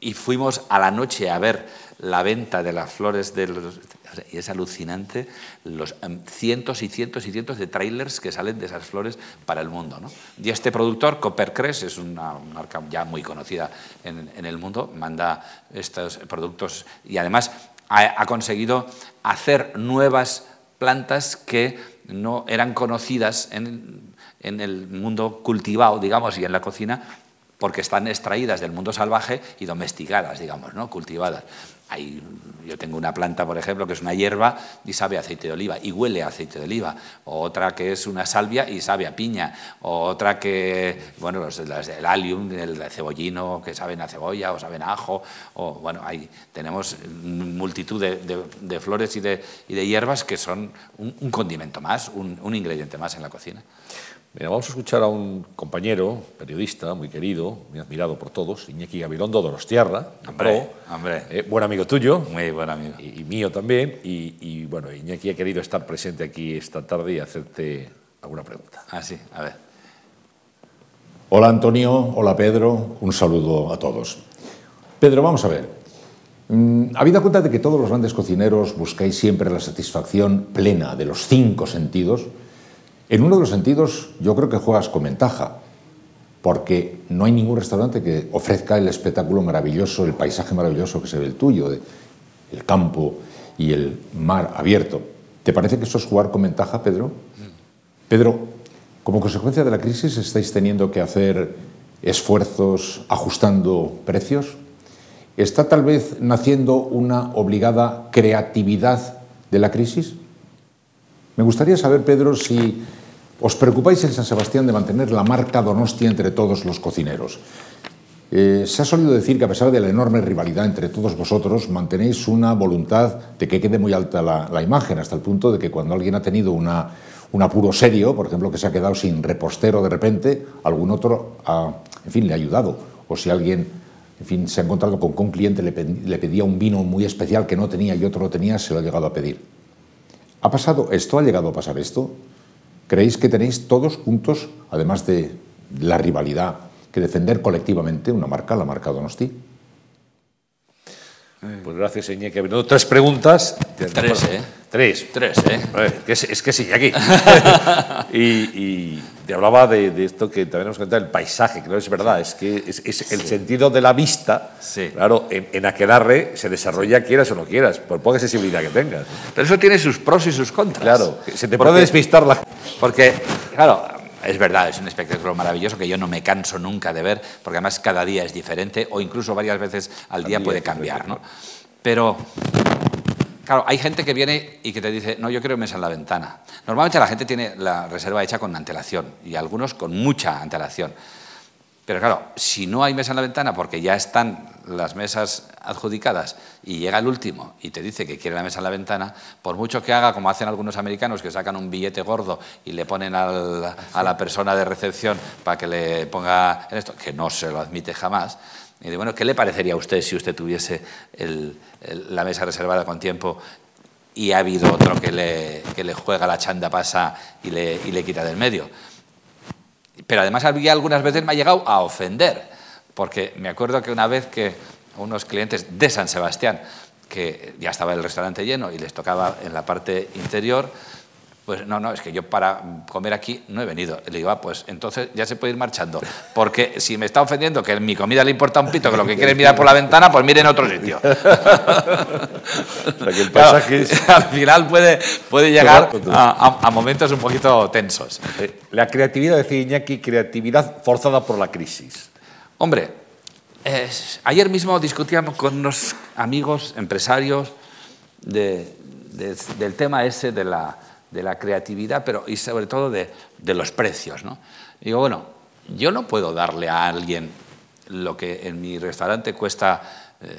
y fuimos a la noche a ver la venta de las flores de los, y es alucinante los em, cientos y cientos y cientos de trailers que salen de esas flores para el mundo. ¿no? Y este productor, Coppercrest, es una marca ya muy conocida en, el mundo, manda estos productos y además ha, ha conseguido hacer nuevas plantas que no eran conocidas en, en el mundo cultivado, digamos, y en la cocina porque están extraídas del mundo salvaje y domesticadas, digamos, ¿no? cultivadas. Hay, yo tengo una planta, por ejemplo, que es una hierba y sabe aceite de oliva y huele aceite de oliva. O otra que es una salvia y sabe a piña. O otra que, bueno, el allium, el cebollino, que saben a cebolla o saben a ajo. O, bueno, hay, tenemos multitud de, flores y de, hierbas que son un, condimento más, un ingrediente más en la cocina vamos a escuchar a un compañero, periodista muy querido, muy admirado por todos, Iñaki Gabilondo Donostiarra, hombre, hombre. Eh, buen amigo tuyo. Muy buen amigo. Y, mío también. Y, bueno, Iñaki ha querido estar presente aquí esta tarde y hacerte alguna pregunta. Ah, sí, a ver. Hola Antonio, hola Pedro, un saludo a todos. Pedro, vamos a ver. Mm, habida cuenta de que todos los grandes cocineros buscáis siempre la satisfacción plena de los cinco sentidos, en uno de los sentidos yo creo que juegas con ventaja, porque no hay ningún restaurante que ofrezca el espectáculo maravilloso, el paisaje maravilloso que se ve el tuyo, el campo y el mar abierto. ¿Te parece que eso es jugar con ventaja, Pedro? Pedro, como consecuencia de la crisis estáis teniendo que hacer esfuerzos ajustando precios. ¿Está tal vez naciendo una obligada creatividad de la crisis? Me gustaría saber, Pedro, si os preocupáis en San Sebastián de mantener la marca Donostia entre todos los cocineros. Eh, se ha solido decir que a pesar de la enorme rivalidad entre todos vosotros, mantenéis una voluntad de que quede muy alta la, imagen, hasta el punto de que cuando alguien ha tenido una, un apuro serio, por ejemplo, que se ha quedado sin repostero de repente, algún otro en fin, le ha ayudado. O si alguien en fin, se ha encontrado con un cliente le, le pedía un vino muy especial que no tenía y otro lo tenía, se lo ha llegado a pedir. ¿Ha pasado esto? ¿Ha llegado a pasar esto? ¿Creéis que tenéis todos juntos, además de la rivalidad, que defender colectivamente una marca, la marca Donosti? Pues gracias, Que venido Tres preguntas. Tres, ¿eh? Tres. Tres, ¿eh? Es que, sí, aquí. y, te hablaba de, esto que también hemos comentado, el paisaje, que no es verdad, es que es, el sentido de la vista, sí. claro, en, en, Aquelarre se desarrolla quieras o no quieras, por poca sensibilidad que tengas. Pero eso tiene sus pros y sus contras. Claro, se te puede despistar la... Porque, claro, es verdad, es un espectáculo maravilloso que yo no me canso nunca de ver, porque además cada día es diferente o incluso varias veces al día, puede cambiar, ¿no? Pero Claro, hay gente que viene y que te dice, no, yo quiero mesa en la ventana. Normalmente la gente tiene la reserva hecha con antelación y algunos con mucha antelación. Pero claro, si no hay mesa en la ventana porque ya están las mesas adjudicadas y llega el último y te dice que quiere la mesa en la ventana, por mucho que haga como hacen algunos americanos que sacan un billete gordo y le ponen a la persona de recepción para que le ponga en esto, que no se lo admite jamás, y dice, bueno, ¿qué le parecería a usted si usted tuviese la mesa reservada con tiempo y ha habido otro que le, le juega la chanda pasa y le, y le quita del medio? Pero además algunas veces me ha llegado a ofender, porque me acuerdo que una vez que unos clientes de San Sebastián, que ya estaba el restaurante lleno y les tocaba en la parte interior, Pues no, no, es que yo para comer aquí no he venido. Le digo, ah, pues entonces ya se puede ir marchando. Porque si me está ofendiendo que mi comida le importa un pito, que lo que quiere es mirar por la ventana, pues mire en otro sitio. al final puede, puede llegar a, momentos un poquito tensos. La creatividad, decía Iñaki, creatividad forzada por la crisis. Hombre, ayer mismo discutíamos con unos amigos empresarios del tema ese de la de la creatividad, pero y sobre todo de, los precios. ¿no? digo, bueno, yo no puedo darle a alguien lo que en mi restaurante cuesta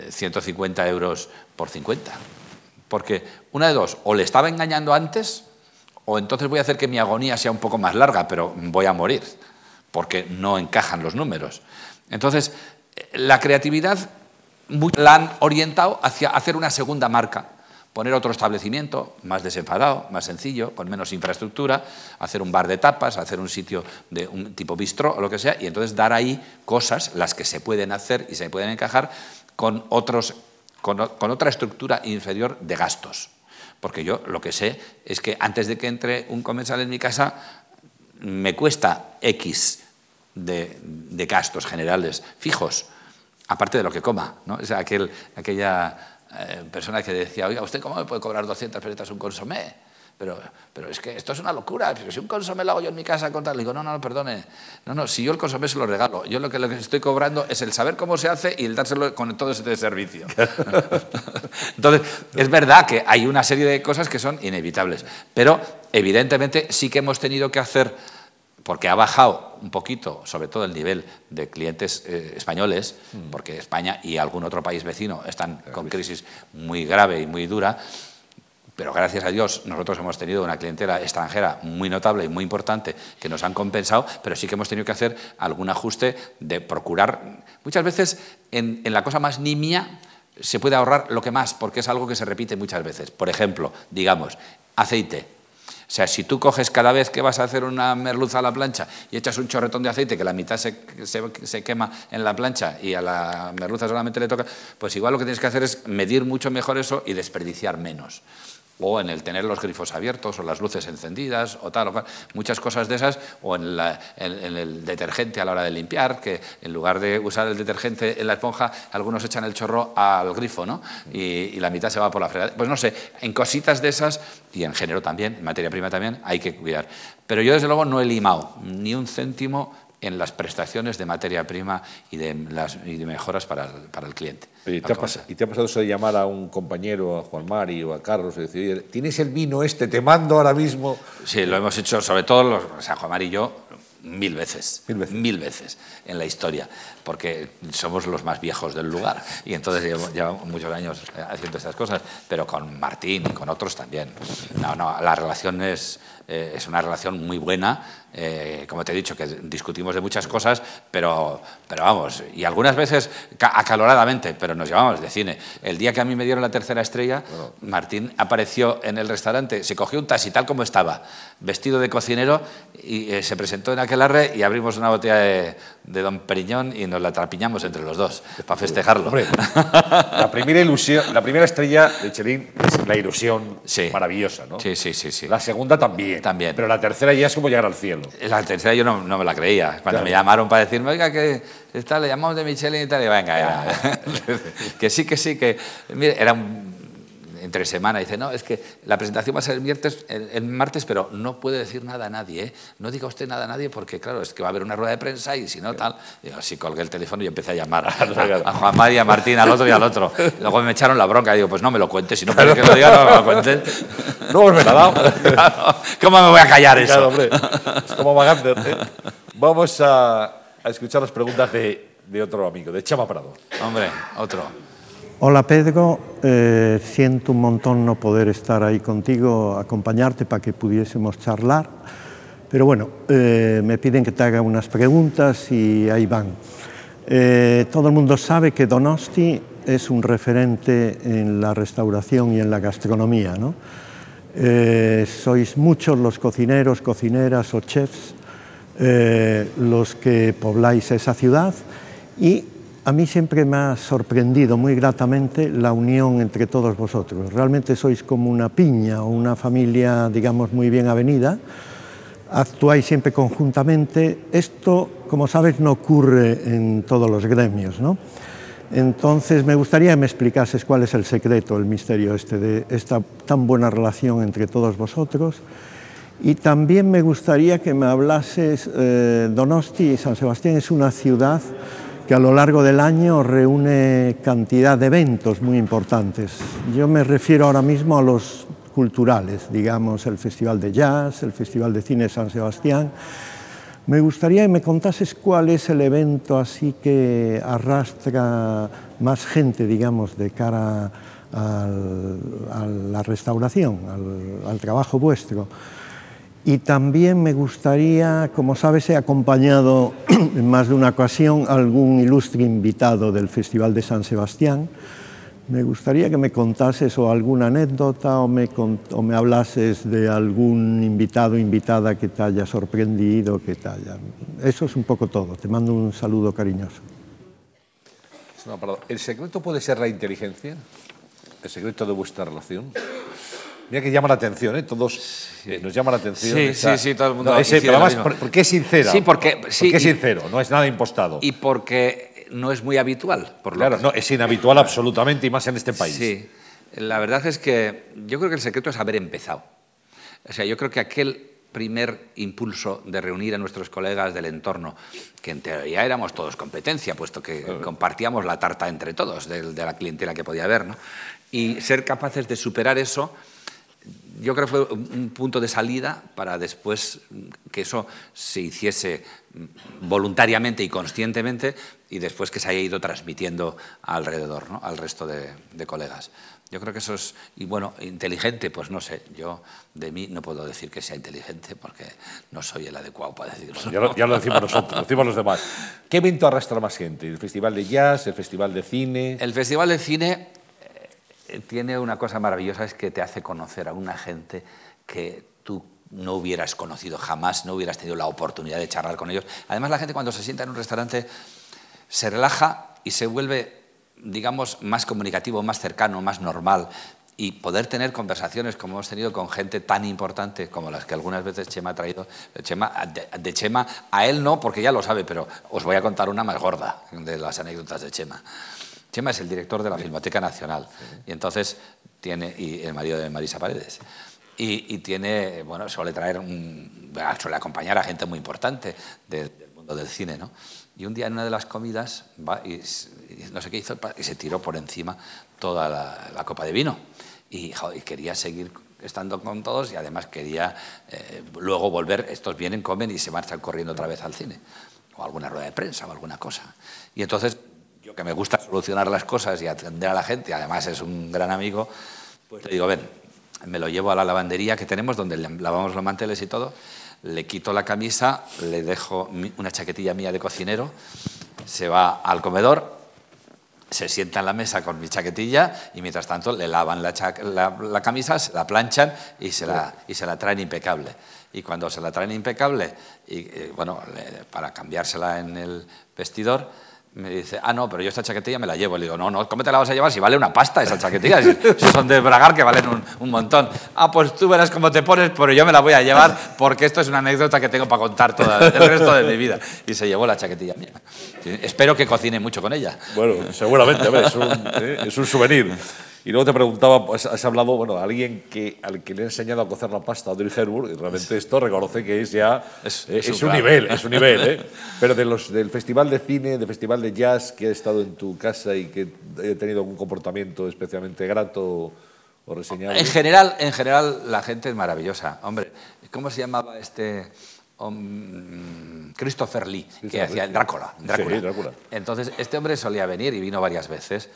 150 eh, euros por 50. Porque una de dos, o le estaba engañando antes, o entonces voy a hacer que mi agonía sea un poco más larga, pero voy a morir, porque no encajan los números. Entonces, la creatividad la han orientado hacia hacer una segunda marca poner otro establecimiento más desenfadado, más sencillo, con menos infraestructura, hacer un bar de tapas, hacer un sitio de un tipo bistro o lo que sea, y entonces dar ahí cosas, las que se pueden hacer y se pueden encajar, con, otros, con, otra estructura inferior de gastos. Porque yo lo que sé es que antes de que entre un comensal en mi casa, me cuesta X de, gastos generales fijos, aparte de lo que coma. ¿no? Sea, aquel, aquella eh, persona que decía, oiga, ¿usted cómo me puede cobrar 200 pesetas un consomé? Pero, pero es que esto es una locura, si un consomé lo hago yo en mi casa con tal, le digo, no, no, no, perdone, no, no, si yo el consomé se lo regalo, yo lo que, lo que estoy cobrando es el saber cómo se hace y el dárselo con todo ese servicio. Entonces, es verdad que hay una serie de cosas que son inevitables, pero evidentemente sí que hemos tenido que hacer porque ha bajado un poquito, sobre todo el nivel de clientes eh, españoles, mm. porque España y algún otro país vecino están con crisis muy grave y muy dura, pero gracias a Dios nosotros hemos tenido una clientela extranjera muy notable y muy importante que nos han compensado, pero sí que hemos tenido que hacer algún ajuste de procurar. Muchas veces en, en la cosa más nimia se puede ahorrar lo que más, porque es algo que se repite muchas veces. Por ejemplo, digamos, aceite o sea, si tú coges cada vez que vas a hacer una merluza a la plancha y echas un chorretón de aceite que la mitad se, se, quema en la plancha y a la merluza solamente le toca, pues igual lo que tienes que hacer es medir mucho mejor eso y desperdiciar menos o en el tener los grifos abiertos o las luces encendidas o tal o cual, muchas cosas de esas, o en, el detergente a la hora de limpiar, que en lugar de usar el detergente en la esponja, algunos echan el chorro al grifo, ¿no? Y, la mitad se va por la fregada. Pues no sé, en cositas de esas, y en género también, en materia prima también, hay que cuidar. Pero yo desde luego no he limado ni un céntimo en las prestaciones de materia prima y de, las, y de mejoras para el, para el cliente. ¿Y te, ha pasado eso de llamar a un compañero, a Juan Mari o a Carlos, y decir, ¿tienes el vino este? Te mando ahora mismo. Sí, lo hemos hecho, sobre todo, los, o sea, Juan Mari y yo, mil veces, mil veces, mil veces en la historia, porque somos los más viejos del lugar y entonces llevamos, muchos años haciendo estas cosas, pero con Martín y con otros también. No, no, la relación es, eh, es una relación muy buena eh, como te he dicho, que discutimos de muchas cosas, pero, pero vamos, y algunas veces acaloradamente, pero nos llevamos de cine. El día que a mí me dieron la tercera estrella, Martín apareció en el restaurante, se cogió un taxi tal como estaba, vestido de cocinero, y eh, se presentó en aquel arre y abrimos una botella de, Don Periñón y nos la trapiñamos entre los dos para festejarlo. la primera ilusión, la primera estrella de Chelín es la ilusión maravillosa, ¿no? Sí, sí, sí, sí. La segunda también. También. Pero la tercera ya es como llegar al cielo. La tercera yo no, me la creía. Cuando me llamaron para decirme, oiga, que está, le llamamos de Michelin y tal, y venga, que sí, que sí, que. Mire, era un entre semana, dice, no, es que la presentación va a ser el, martes, el, martes, pero no puede decir nada a nadie, ¿eh? no diga usted nada a nadie porque, claro, es que va a haber una rueda de prensa y si no, tal. Y así colgué el teléfono y empecé a llamar a, Juan María, a Martín, al otro y al otro. Luego me echaron la bronca y digo, pues no me lo cuentes, si no quieres que lo diga, no me lo cuentes. No, me la dado. ¿Cómo me voy a callar eso? Claro, hombre. Es como ¿eh? Vamos a, a, escuchar las preguntas de, de otro amigo, de Chama Prado. Hombre, otro. Hola Pedro, eh, siento un montón no poder estar ahí contigo, acompañarte para que pudiésemos charlar, pero bueno, eh, me piden que te haga unas preguntas y ahí van. Eh, todo el mundo sabe que Donosti es un referente en la restauración y en la gastronomía, ¿no? sois muchos los cocineros, cocineras o chefs los que pobláis esa ciudad y a mí siempre me ha sorprendido muy gratamente la unión entre todos vosotros. Realmente sois como una piña o una familia, digamos, muy bien avenida. Actuáis siempre conjuntamente. Esto, como sabes, no ocurre en todos los gremios, ¿no? Entonces, me gustaría que me explicases cuál es el secreto, el misterio este de esta tan buena relación entre todos vosotros. Y también me gustaría que me hablases, eh, Donosti, San Sebastián es una ciudad que a lo largo del año reúne cantidad de eventos muy importantes. Yo me refiero ahora mismo a los culturales, digamos, el Festival de Jazz, el Festival de Cine San Sebastián, me gustaría que me contases cuál es el evento así que arrastra más gente, digamos, de cara a la restauración, al, trabajo vuestro. Y también me gustaría, como sabes, he acompañado en más de una ocasión a algún ilustre invitado del Festival de San Sebastián, me gustaría que me contases o alguna anécdota o me, o me hablases de algún invitado o invitada que te haya sorprendido, que te. Eso es un poco todo. Te mando un saludo cariñoso. ¿El secreto puede ser la inteligencia? ¿El secreto de vuestra relación? Mira que llama la atención, ¿eh? Todos eh, nos llama la atención. Sí, sí, sí, todo el mundo. No, ese, pero además, ¿por, qué es sincera? Sí, porque. Sí, porque es sincero, no es nada impostado. Y porque no es muy habitual. Por claro, no, es inhabitual absolutamente y más en este país. Sí, la verdad es que yo creo que el secreto es haber empezado. O sea, yo creo que aquel primer impulso de reunir a nuestros colegas del entorno, que en teoría éramos todos competencia, puesto que compartíamos la tarta entre todos de, de la clientela que podía haber, ¿no? y ser capaces de superar eso yo creo que fue un punto de salida para después que eso se hiciese voluntariamente y conscientemente y después que se haya ido transmitiendo alrededor, ¿no? al resto de, colegas. Yo creo que eso es, y bueno, inteligente, pues no sé, yo de mí no puedo decir que sea inteligente porque no soy el adecuado para decirlo. Ya lo, ya lo decimos nosotros, lo decimos los demás. ¿Qué evento arrastra más gente? ¿El Festival de Jazz, el Festival de Cine? El Festival de Cine tiene una cosa maravillosa, es que te hace conocer a una gente que tú no hubieras conocido jamás, no hubieras tenido la oportunidad de charlar con ellos. Además, la gente cuando se sienta en un restaurante se relaja y se vuelve, digamos, más comunicativo, más cercano, más normal. Y poder tener conversaciones como hemos tenido con gente tan importante como las que algunas veces Chema ha traído. De, Chema, a él no, porque ya lo sabe, pero os voy a contar una más gorda de las anécdotas de Chema. Chema es el director de la Filmoteca Nacional y entonces tiene, y el marido de Marisa Paredes. Y, tiene, bueno, suele traer, un, suele acompañar a gente muy importante del mundo del cine, ¿no? Y un día en una de las comidas va y, no sé qué hizo y se tiró por encima toda la, copa de vino. Y, quería seguir estando con todos y además quería eh, luego volver, estos vienen, comen y se marchan corriendo otra vez al cine. O alguna rueda de prensa o alguna cosa. Y entonces yo que me gusta solucionar las cosas y atender a la gente, además es un gran amigo, pues le digo, ven, me lo llevo a la lavandería que tenemos, donde lavamos los manteles y todo, le quito la camisa, le dejo una chaquetilla mía de cocinero, se va al comedor, se sienta en la mesa con mi chaquetilla y mientras tanto le lavan la, la, camisa, se la planchan y se la, y se la traen impecable. Y cuando se la traen impecable, y, eh, bueno, para cambiársela en el vestidor, me dice, ah, no, pero yo esta chaquetilla me la llevo. Le digo, no, no, ¿cómo te la vas a llevar si vale una pasta esa chaquetilla? Si, son de bragar que valen un, un, montón. Ah, pues tú verás cómo te pones, pero yo me la voy a llevar porque esto es una anécdota que tengo para contar todo el resto de mi vida. Y se llevó la chaquetilla mía. Espero que cocine mucho con ella. Bueno, seguramente, a ver, es, un, ¿eh? es un souvenir. Y luego te preguntaba, pues, has hablado, bueno, a alguien que, al que le ha enseñado a cocer la pasta, a Audrey Hepburn, y realmente esto reconoce que es ya, es, eh, un, nivel, es un nivel, ¿eh? Pero de los, del festival de cine, del festival de jazz que ha estado en tu casa y que ha tenido algún comportamiento especialmente grato o reseñable. En general, en general la gente es maravillosa. Hombre, ¿cómo se llamaba este...? Christopher Lee, que hacía Drácula, Drácula. Sí, Drácula. Entonces, este hombre solía venir y vino varias veces.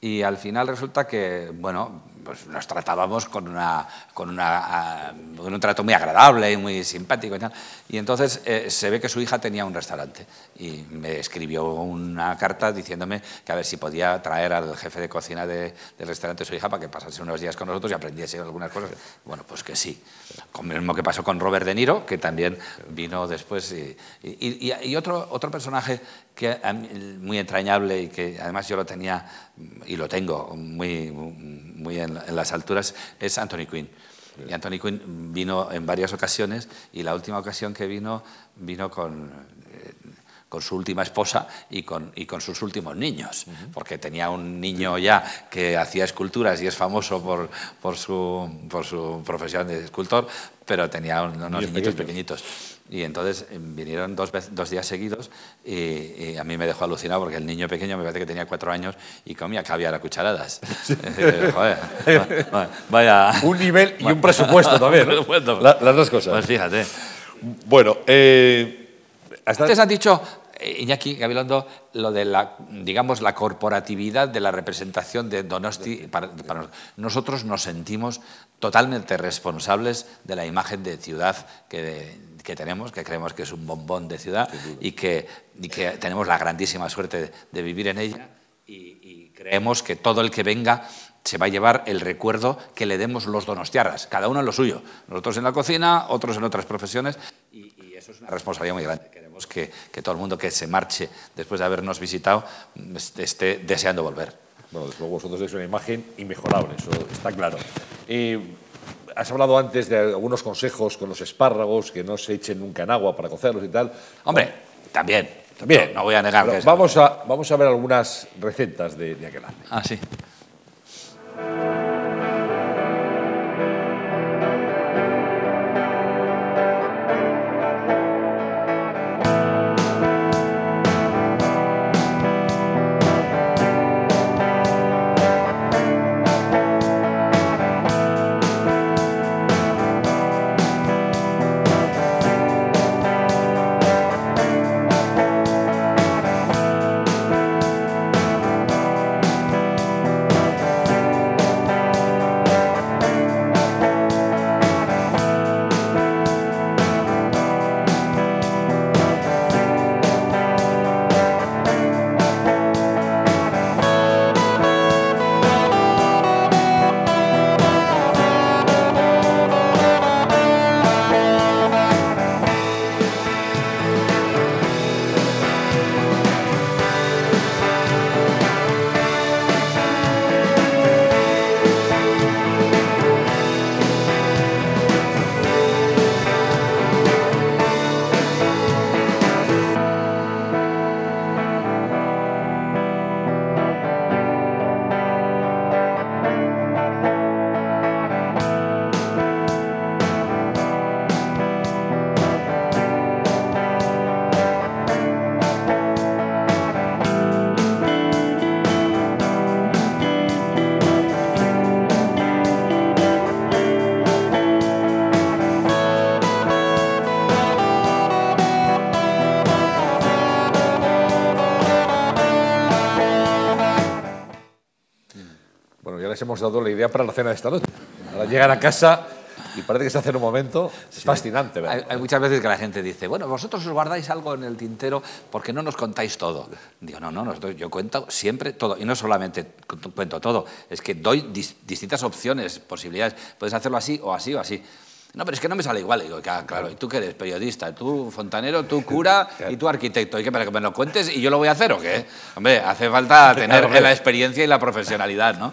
Y al final resulta que, bueno, pues nos tratábamos con, una, con, una, con un trato muy agradable y muy simpático y tal. Y entonces eh, se ve que su hija tenía un restaurante y me escribió una carta diciéndome que a ver si podía traer al jefe de cocina del restaurante de su hija para que pasase unos días con nosotros y aprendiese algunas cosas. Bueno, pues que sí. Con lo mismo que pasó con Robert De Niro, que también vino después. Y, y, otro, otro personaje que, muy entrañable y que además yo lo tenía y lo tengo muy, muy en, las alturas es Anthony Quinn. Y Anthony Quinn vino en varias ocasiones y la última ocasión que vino vino con, eh, con su última esposa y con, y con sus últimos niños, porque tenía un niño ya que hacía esculturas y es famoso por, por, su, por su profesión de escultor, pero tenía unos niñitos pequeñitos. Y entonces eh, vinieron dos, dos días seguidos y, a mí me dejó alucinado porque el niño pequeño me parece que tenía cuatro años y comía caviar a cucharadas. Joder, vaya. Un nivel y un presupuesto también. las dos cosas. Pues fíjate. Bueno, eh, hasta... Antes has dicho, eh, Iñaki Gabilondo, lo de la, digamos, la corporatividad de la representación de Donosti. Para, nosotros nos sentimos totalmente responsables de la imagen de ciudad que que tenemos, que creemos que es un bombón de ciudad y que, y que, tenemos la grandísima suerte de, vivir en ella y, creemos que todo el que venga se va a llevar el recuerdo que le demos los donostiarras, cada uno en lo suyo, nosotros en la cocina, otros en otras profesiones y, eso es una responsabilidad muy grande. Queremos que, que, todo el mundo que se marche después de habernos visitado esté deseando volver. Bueno, desde luego vosotros sois una imagen inmejorable, eso está claro. Eh, has hablado antes de algunos consejos con los espárragos, que no se echen nunca en agua para cocerlos y tal. Hombre, también. También. No, voy a negar que vamos a, vamos a ver algunas recetas de, de aquel año. Ah, sí. Hemos dado la idea para la cena de esta noche. Ahora llegan a casa y parece que se hace en un momento. Es fascinante. Hay, hay, muchas veces que la gente dice, bueno, vosotros os guardáis algo en el tintero porque no nos contáis todo. Digo, no, no, yo cuento siempre todo. Y no solamente cuento todo, es que doy distintas opciones, posibilidades. Puedes hacerlo así o así o así. No, pero es que no me sale igual. digo, claro, ¿y tú qué eres? Periodista, tú fontanero, tú cura y tú arquitecto. ¿Y qué? ¿Para que me lo cuentes y yo lo voy a hacer o qué? Hombre, hace falta tener la experiencia y la profesionalidad, ¿no?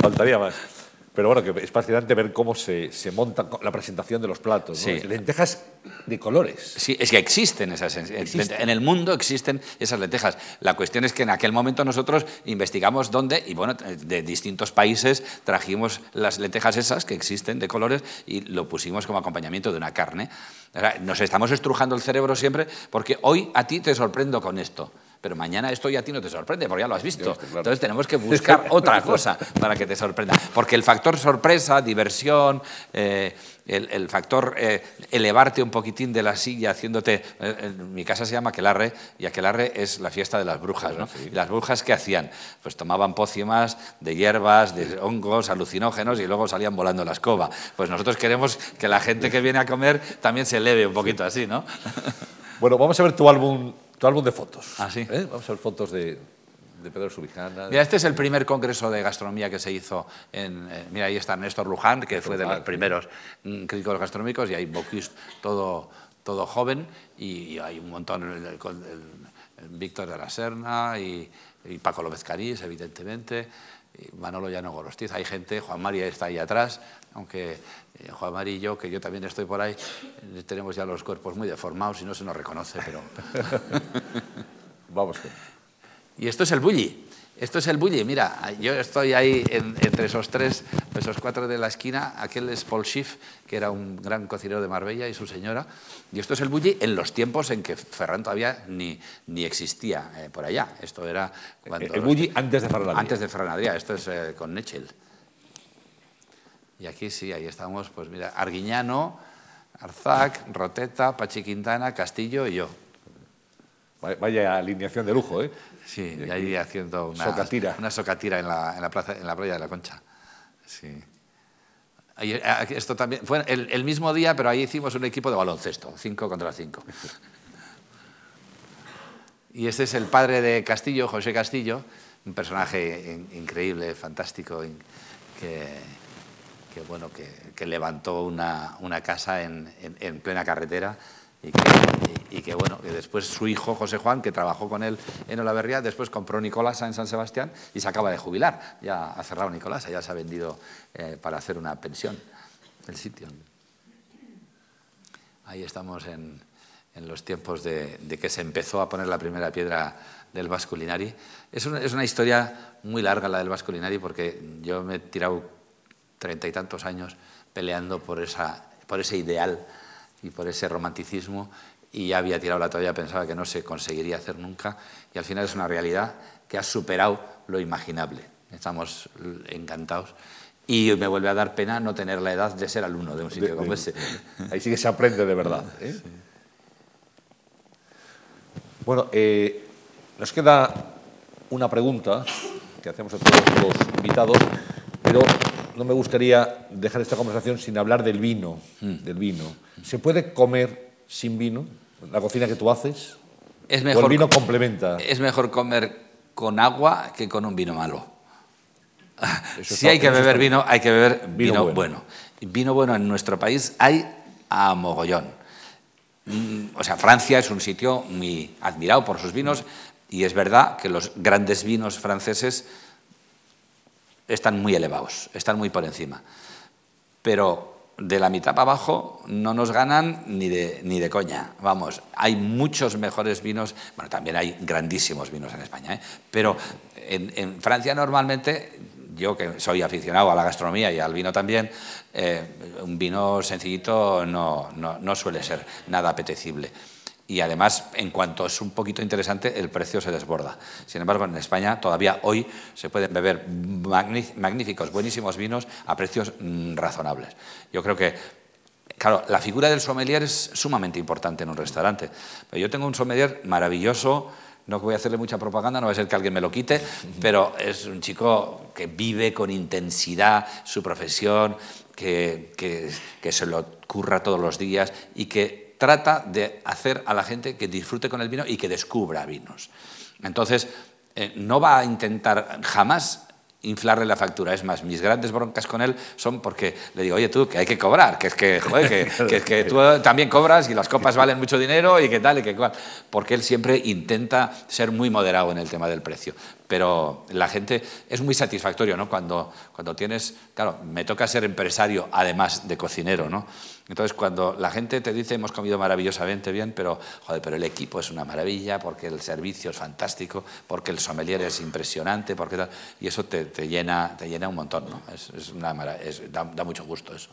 Faltaría más. Pero bueno, que es fascinante ver cómo se, se monta la presentación de los platos. Sí. Lentejas de colores. Sí, es que existen esas. En el mundo existen esas lentejas. La cuestión es que en aquel momento nosotros investigamos dónde, y bueno, de distintos países trajimos las lentejas esas que existen de colores y lo pusimos como acompañamiento de una carne. Nos estamos estrujando el cerebro siempre porque hoy a ti te sorprendo con esto. Pero mañana esto ya a ti no te sorprende, porque ya lo has visto. Entonces tenemos que buscar otra cosa para que te sorprenda. Porque el factor sorpresa, diversión, eh, el, factor eh, elevarte un poquitín de la silla haciéndote... Eh, en mi casa se llama Aquelarre y Aquelarre es la fiesta de las brujas. ¿no? ¿Y las brujas qué hacían? Pues tomaban pócimas de hierbas, de hongos, alucinógenos y luego salían volando la escoba. Pues nosotros queremos que la gente que viene a comer también se eleve un poquito así, ¿no? Bueno, vamos a ver tu álbum tu álbum de fotos. Ah, sí. ¿Eh? Vamos a ver fotos de, de Pedro Subijana. Mira, este es el primer congreso de gastronomía que se hizo en... Eh, mira, ahí está Néstor Luján, que fue de los primeros mm, críticos gastronómicos, y hay Bocuse todo, todo joven, y, hay un montón, el, Víctor de la Serna y, Paco López Carís, evidentemente, y Manolo Llano Gorostiz, hay gente, Juan María está ahí atrás, aunque eh, Juan María y yo, que yo también estoy por ahí, eh, tenemos ya los cuerpos muy deformados y no se nos reconoce, pero... Vamos. Y esto es el bulli. Esto es el bulli. Mira, yo estoy ahí entre esos tres, esos cuatro de la esquina. Aquel es Paul Schiff, que era un gran cocinero de Marbella, y su señora. Y esto es el bulli en los tiempos en que Ferran todavía ni, ni existía eh, por allá. Esto era cuando... El bulli antes de Ferran Antes de Ferran Esto es con Nechel. Y aquí sí, ahí estamos, pues mira, Arguiñano, Arzac, Roteta, Pachi Quintana, Castillo y yo. Vaya alineación de lujo, ¿eh? Sí, y ahí haciendo una socatira, una socatira en, la, en, la plaza, en la playa de la Concha. Sí. esto también fue el, el, mismo día, pero ahí hicimos un equipo de baloncesto, 5 contra 5. y este es el padre de Castillo, José Castillo, un personaje increíble, fantástico, que que, bueno, que, levantó una, una casa en, en, plena carretera y que, y, que, bueno, que después su hijo José Juan, que trabajó con él en Olaverría, después compró Nicolasa en San Sebastián y se acaba de jubilar. Ya ha cerrado Nicolasa, ya se ha vendido eh, para hacer una pensión el sitio. Ahí estamos en, en los tiempos de, de, que se empezó a poner la primera piedra del Vasculinari. Es una, es una historia muy larga la del Vasculinari porque yo me he tirado treinta y tantos años peleando por, esa, por ese ideal y por ese romanticismo y ya había tirado la toalla, pensaba que no se conseguiría hacer nunca y al final es una realidad que ha superado lo imaginable. Estamos encantados y me vuelve a dar pena no tener la edad de ser alumno de un sitio como ese. Ahí sí que se aprende de verdad. ¿eh? Bueno, eh, nos queda una pregunta que hacemos a todos los invitados, pero no me gustaría dejar esta conversación sin hablar del vino, mm. del vino. ¿Se puede comer sin vino? ¿La cocina que tú haces? Es mejor, ¿O el vino complementa? Es mejor comer con agua que con un vino malo. si hay que beber vino, hay que beber vino, bueno. bueno. Vino bueno en nuestro país hay a mogollón. Mm, o sea, Francia es un sitio muy admirado por sus vinos y es verdad que los grandes vinos franceses están muy elevados, están muy por encima. Pero de la mitad para abajo no nos ganan ni de, ni de coña. Vamos, hay muchos mejores vinos, bueno, también hay grandísimos vinos en España, ¿eh? pero en, Francia normalmente, yo que soy aficionado a la gastronomía y al vino también, eh, un vino sencillito no, no suele ser nada apetecible y además, en cuanto es un poquito interesante, el precio se desborda. Sin embargo, en España todavía hoy se pueden beber magníficos, buenísimos vinos a precios mm, razonables. Yo creo que, claro, la figura del sommelier es sumamente importante en un restaurante. Pero yo tengo un sommelier maravilloso, no voy a hacerle mucha propaganda, no va a ser que alguien me lo quite, pero es un chico que vive con intensidad su profesión, que, que, que se lo curra todos los días y que trata de hacer a la gente que disfrute con el vino y que descubra vinos. Entonces, eh, no va a intentar jamás inflarle la factura. Es más, mis grandes broncas con él son porque le digo, oye tú, que hay que cobrar, que es que, que, que, tú también cobras y las copas valen mucho dinero y que tal y que cual. Porque él siempre intenta ser muy moderado en el tema del precio. Pero la gente es muy satisfactorio, ¿no? Cuando, cuando tienes, claro, me toca ser empresario además de cocinero, ¿no? Entonces, cuando la gente te dice hemos comido maravillosamente bien, pero, joder, pero el equipo es una maravilla, porque el servicio es fantástico, porque el sommelier es impresionante, porque tal, y eso te, te, llena, te llena un montón, ¿no? Es, una, es, da, da mucho gusto eso.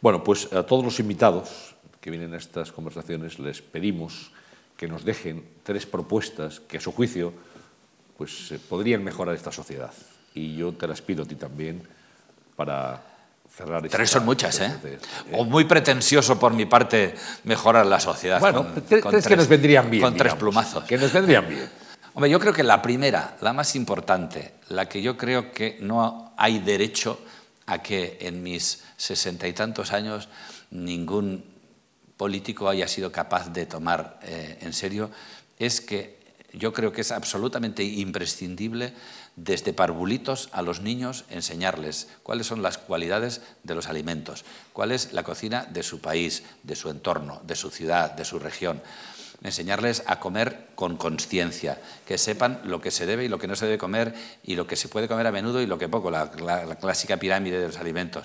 Bueno, pues a todos los invitados que vienen a estas conversaciones les pedimos que nos dejen tres propuestas que a su juicio pues, eh, podrían mejorar esta sociedad. Y yo te las pido a ti también para cerrar esta Tres son muchas, ¿eh? O muy pretencioso por mi parte mejorar la sociedad. Bueno, con- tres, con tres que nos vendrían bien. Con tres plumazos. Que nos vendrían bien. Hombre, yo creo que la primera, la más importante, la que yo creo que no hay derecho a que en mis sesenta y tantos años ningún político haya sido capaz de tomar eh, en serio, es que yo creo que es absolutamente imprescindible desde parvulitos a los niños enseñarles cuáles son las cualidades de los alimentos, cuál es la cocina de su país, de su entorno, de su ciudad, de su región enseñarles a comer con conciencia, que sepan lo que se debe y lo que no se debe comer y lo que se puede comer a menudo y lo que poco, la, la- clásica pirámide de los alimentos.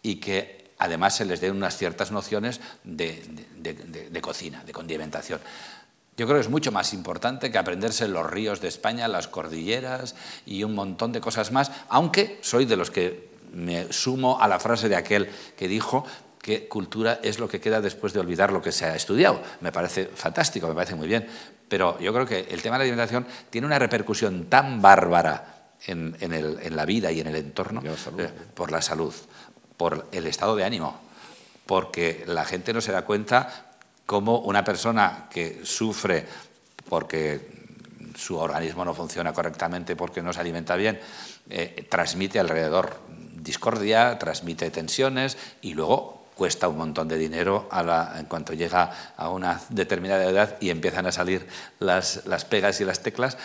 Y que además se les den unas ciertas nociones de cocina, de condimentación. Yo creo que es mucho más importante que aprenderse los ríos de España, las cordilleras y un montón de cosas más, aunque soy de los que me sumo a la frase de aquel que dijo que cultura es lo que queda después de olvidar lo que se ha estudiado. Me parece fantástico, me parece muy bien, pero yo creo que el tema de la alimentación tiene una repercusión tan bárbara en, en el- en la vida y en el entorno la eh, por la salud, por el estado de ánimo, porque la gente no se da cuenta cómo una persona que sufre porque su organismo no funciona correctamente, porque no se alimenta bien, eh, transmite alrededor discordia, transmite tensiones y luego cuesta un montón de dinero a la- en cuanto llega a una determinada edad y empiezan a salir las, las pegas y las teclas,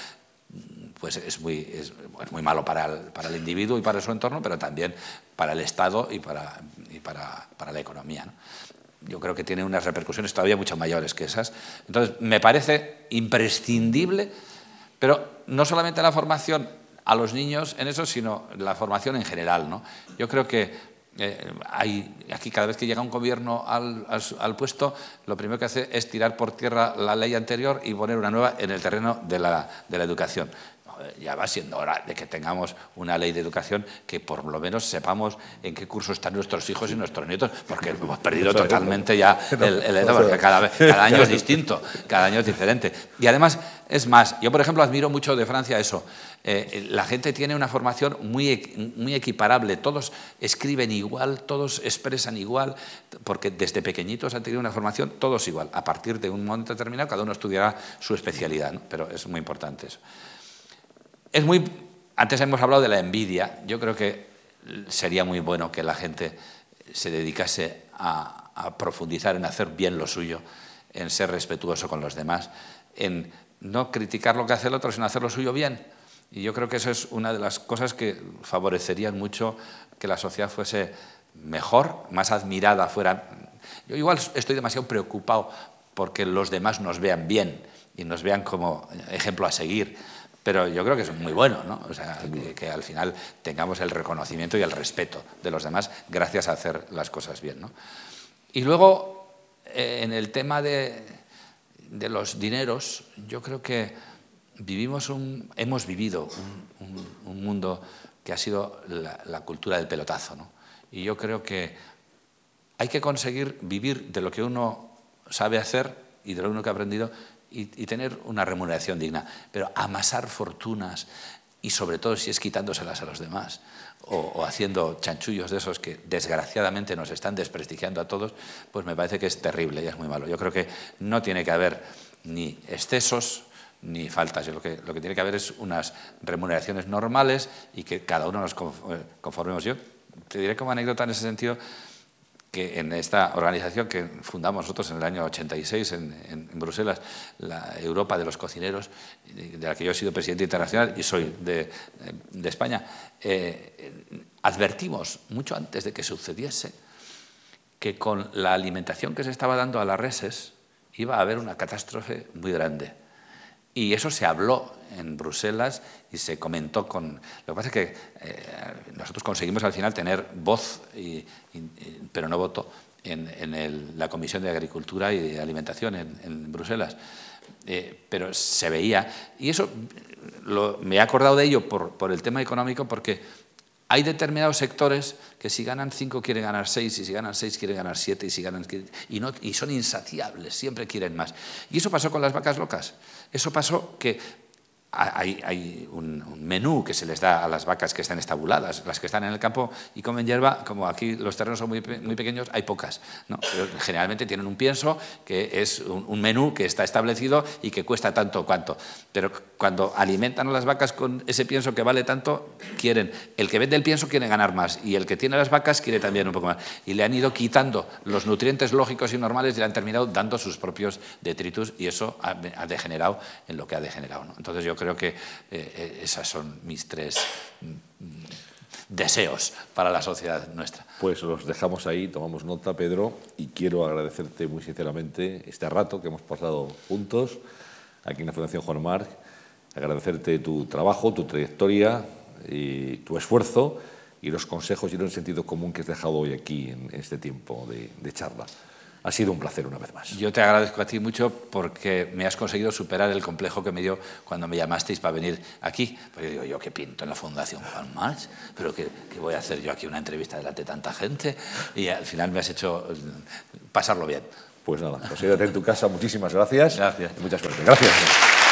pues es muy, es, muy malo para el, para el individuo y para su entorno, pero también para el Estado y para, para, para la economía. ¿no? Yo creo que tiene unas repercusiones todavía mucho mayores que esas. Entonces, me parece imprescindible, pero no solamente la formación a los niños en eso, sino la formación en general. ¿no? Yo creo que eh, hay, aquí cada vez que llega un gobierno al, puesto, lo primero que hace es tirar por tierra la ley anterior y poner una nueva en el terreno de la educación. Joder, Ya va siendo hora de que tengamos una ley de educación que por lo menos sepamos en qué curso están nuestros hijos y nuestros nietos, porque hemos perdido totalmente ya el, el- porque cada, año es distinto, cada año es diferente. Y además, es más, yo por ejemplo admiro mucho de Francia eso. Eh, la gente tiene una formación muy, muy equiparable, todos escriben igual, todos expresan igual, porque desde pequeñitos han tenido una formación todos igual. A partir de un momento determinado, cada uno estudiará su especialidad, ¿no? pero es muy importante eso. Es muy. Antes hemos hablado de la envidia. Yo creo que sería muy bueno que la gente se dedicase a, profundizar en hacer bien lo suyo, en ser respetuoso con los demás, en no criticar lo que hace el otro, sino hacer lo suyo bien. Y yo creo que eso es una de las cosas que favorecerían mucho que la sociedad fuese mejor, más admirada fuera. Yo igual estoy demasiado preocupado porque los demás nos vean bien y nos vean como ejemplo a seguir. Pero yo creo que es muy bueno, ¿no? O sea, que, que al final tengamos el reconocimiento y el respeto de los demás gracias a hacer las cosas bien, ¿no? Y luego, eh, en el tema de, de los dineros, yo creo que vivimos un, hemos vivido un, un- un mundo que ha sido la, cultura del pelotazo, ¿no? Y yo creo que hay que conseguir vivir de lo que uno sabe hacer y de lo uno que ha aprendido y, tener una remuneración digna. Pero amasar fortunas y sobre todo si es quitándoselas a los demás o, haciendo chanchullos de esos que desgraciadamente nos están desprestigiando a todos, pues me parece que es terrible y es muy malo. Yo creo que no tiene que haber ni excesos ni faltas. Lo, que, lo que tiene que haber es unas remuneraciones normales y que cada uno nos eh, conformemos. Yo te diré como anécdota en ese sentido que en esta organización que fundamos nosotros en el año 86 en, en- en Bruselas, la Europa de los Cocineros, de la que yo he sido presidente internacional y soy de, España, eh, advertimos mucho antes de que sucediese que con la alimentación que se estaba dando a las reses iba a haber una catástrofe muy grande. Y eso se habló en Bruselas y se comentó con... Lo que pasa es que eh, nosotros conseguimos al final tener voz, pero no voto, en, en el- la Comisión de Agricultura y de Alimentación en, en Bruselas. Eh, pero se veía, y eso lo- me he acordado de ello por, por el tema económico, porque Hay determinados sectores que si ganan 5 quieren ganar 6 y si ganan 6 quieren ganar 7 y si ganan y, y son insaciables, siempre quieren más. Y eso pasó con las vacas locas. Eso pasó que hay, un, menú que se les da a las vacas que están estabuladas, las que están en el campo y comen hierba, como aquí los terrenos son muy, muy pequeños, hay pocas. ¿no? generalmente tienen un pienso que es un, menú que está establecido y que cuesta tanto cuanto. Pero cuando alimentan a las vacas con ese pienso que vale tanto, quieren, el que vende el pienso quiere ganar más y el que tiene las vacas quiere también un poco más. Y le han ido quitando los nutrientes lógicos y normales y le han terminado dando sus propios detritus y eso ha, degenerado en lo que ha degenerado. Entonces yo creo que eh, eh, esas son mis tres mm, deseos para la sociedad nuestra. Pues los dejamos ahí, tomamos nota, Pedro, y quiero agradecerte muy sinceramente este rato que hemos pasado juntos aquí en la Fundación Juan Marc, agradecerte tu trabajo, tu trayectoria, y tu esfuerzo y los consejos y el sentido común que has dejado hoy aquí en este tiempo de charla. Ha sido un placer una vez más. Yo te agradezco a ti mucho porque me has conseguido superar el complejo que me dio cuando me llamasteis para venir aquí. Porque yo digo, yo qué pinto en la Fundación Juan March, pero ¿qué, ¿qué, voy a hacer yo aquí una entrevista delante de tanta gente? Y al final me has hecho mm, pasarlo bien. Pues nada, pues quédate en tu casa. Muchísimas gracias. Gracias. Y mucha suerte. Gracias.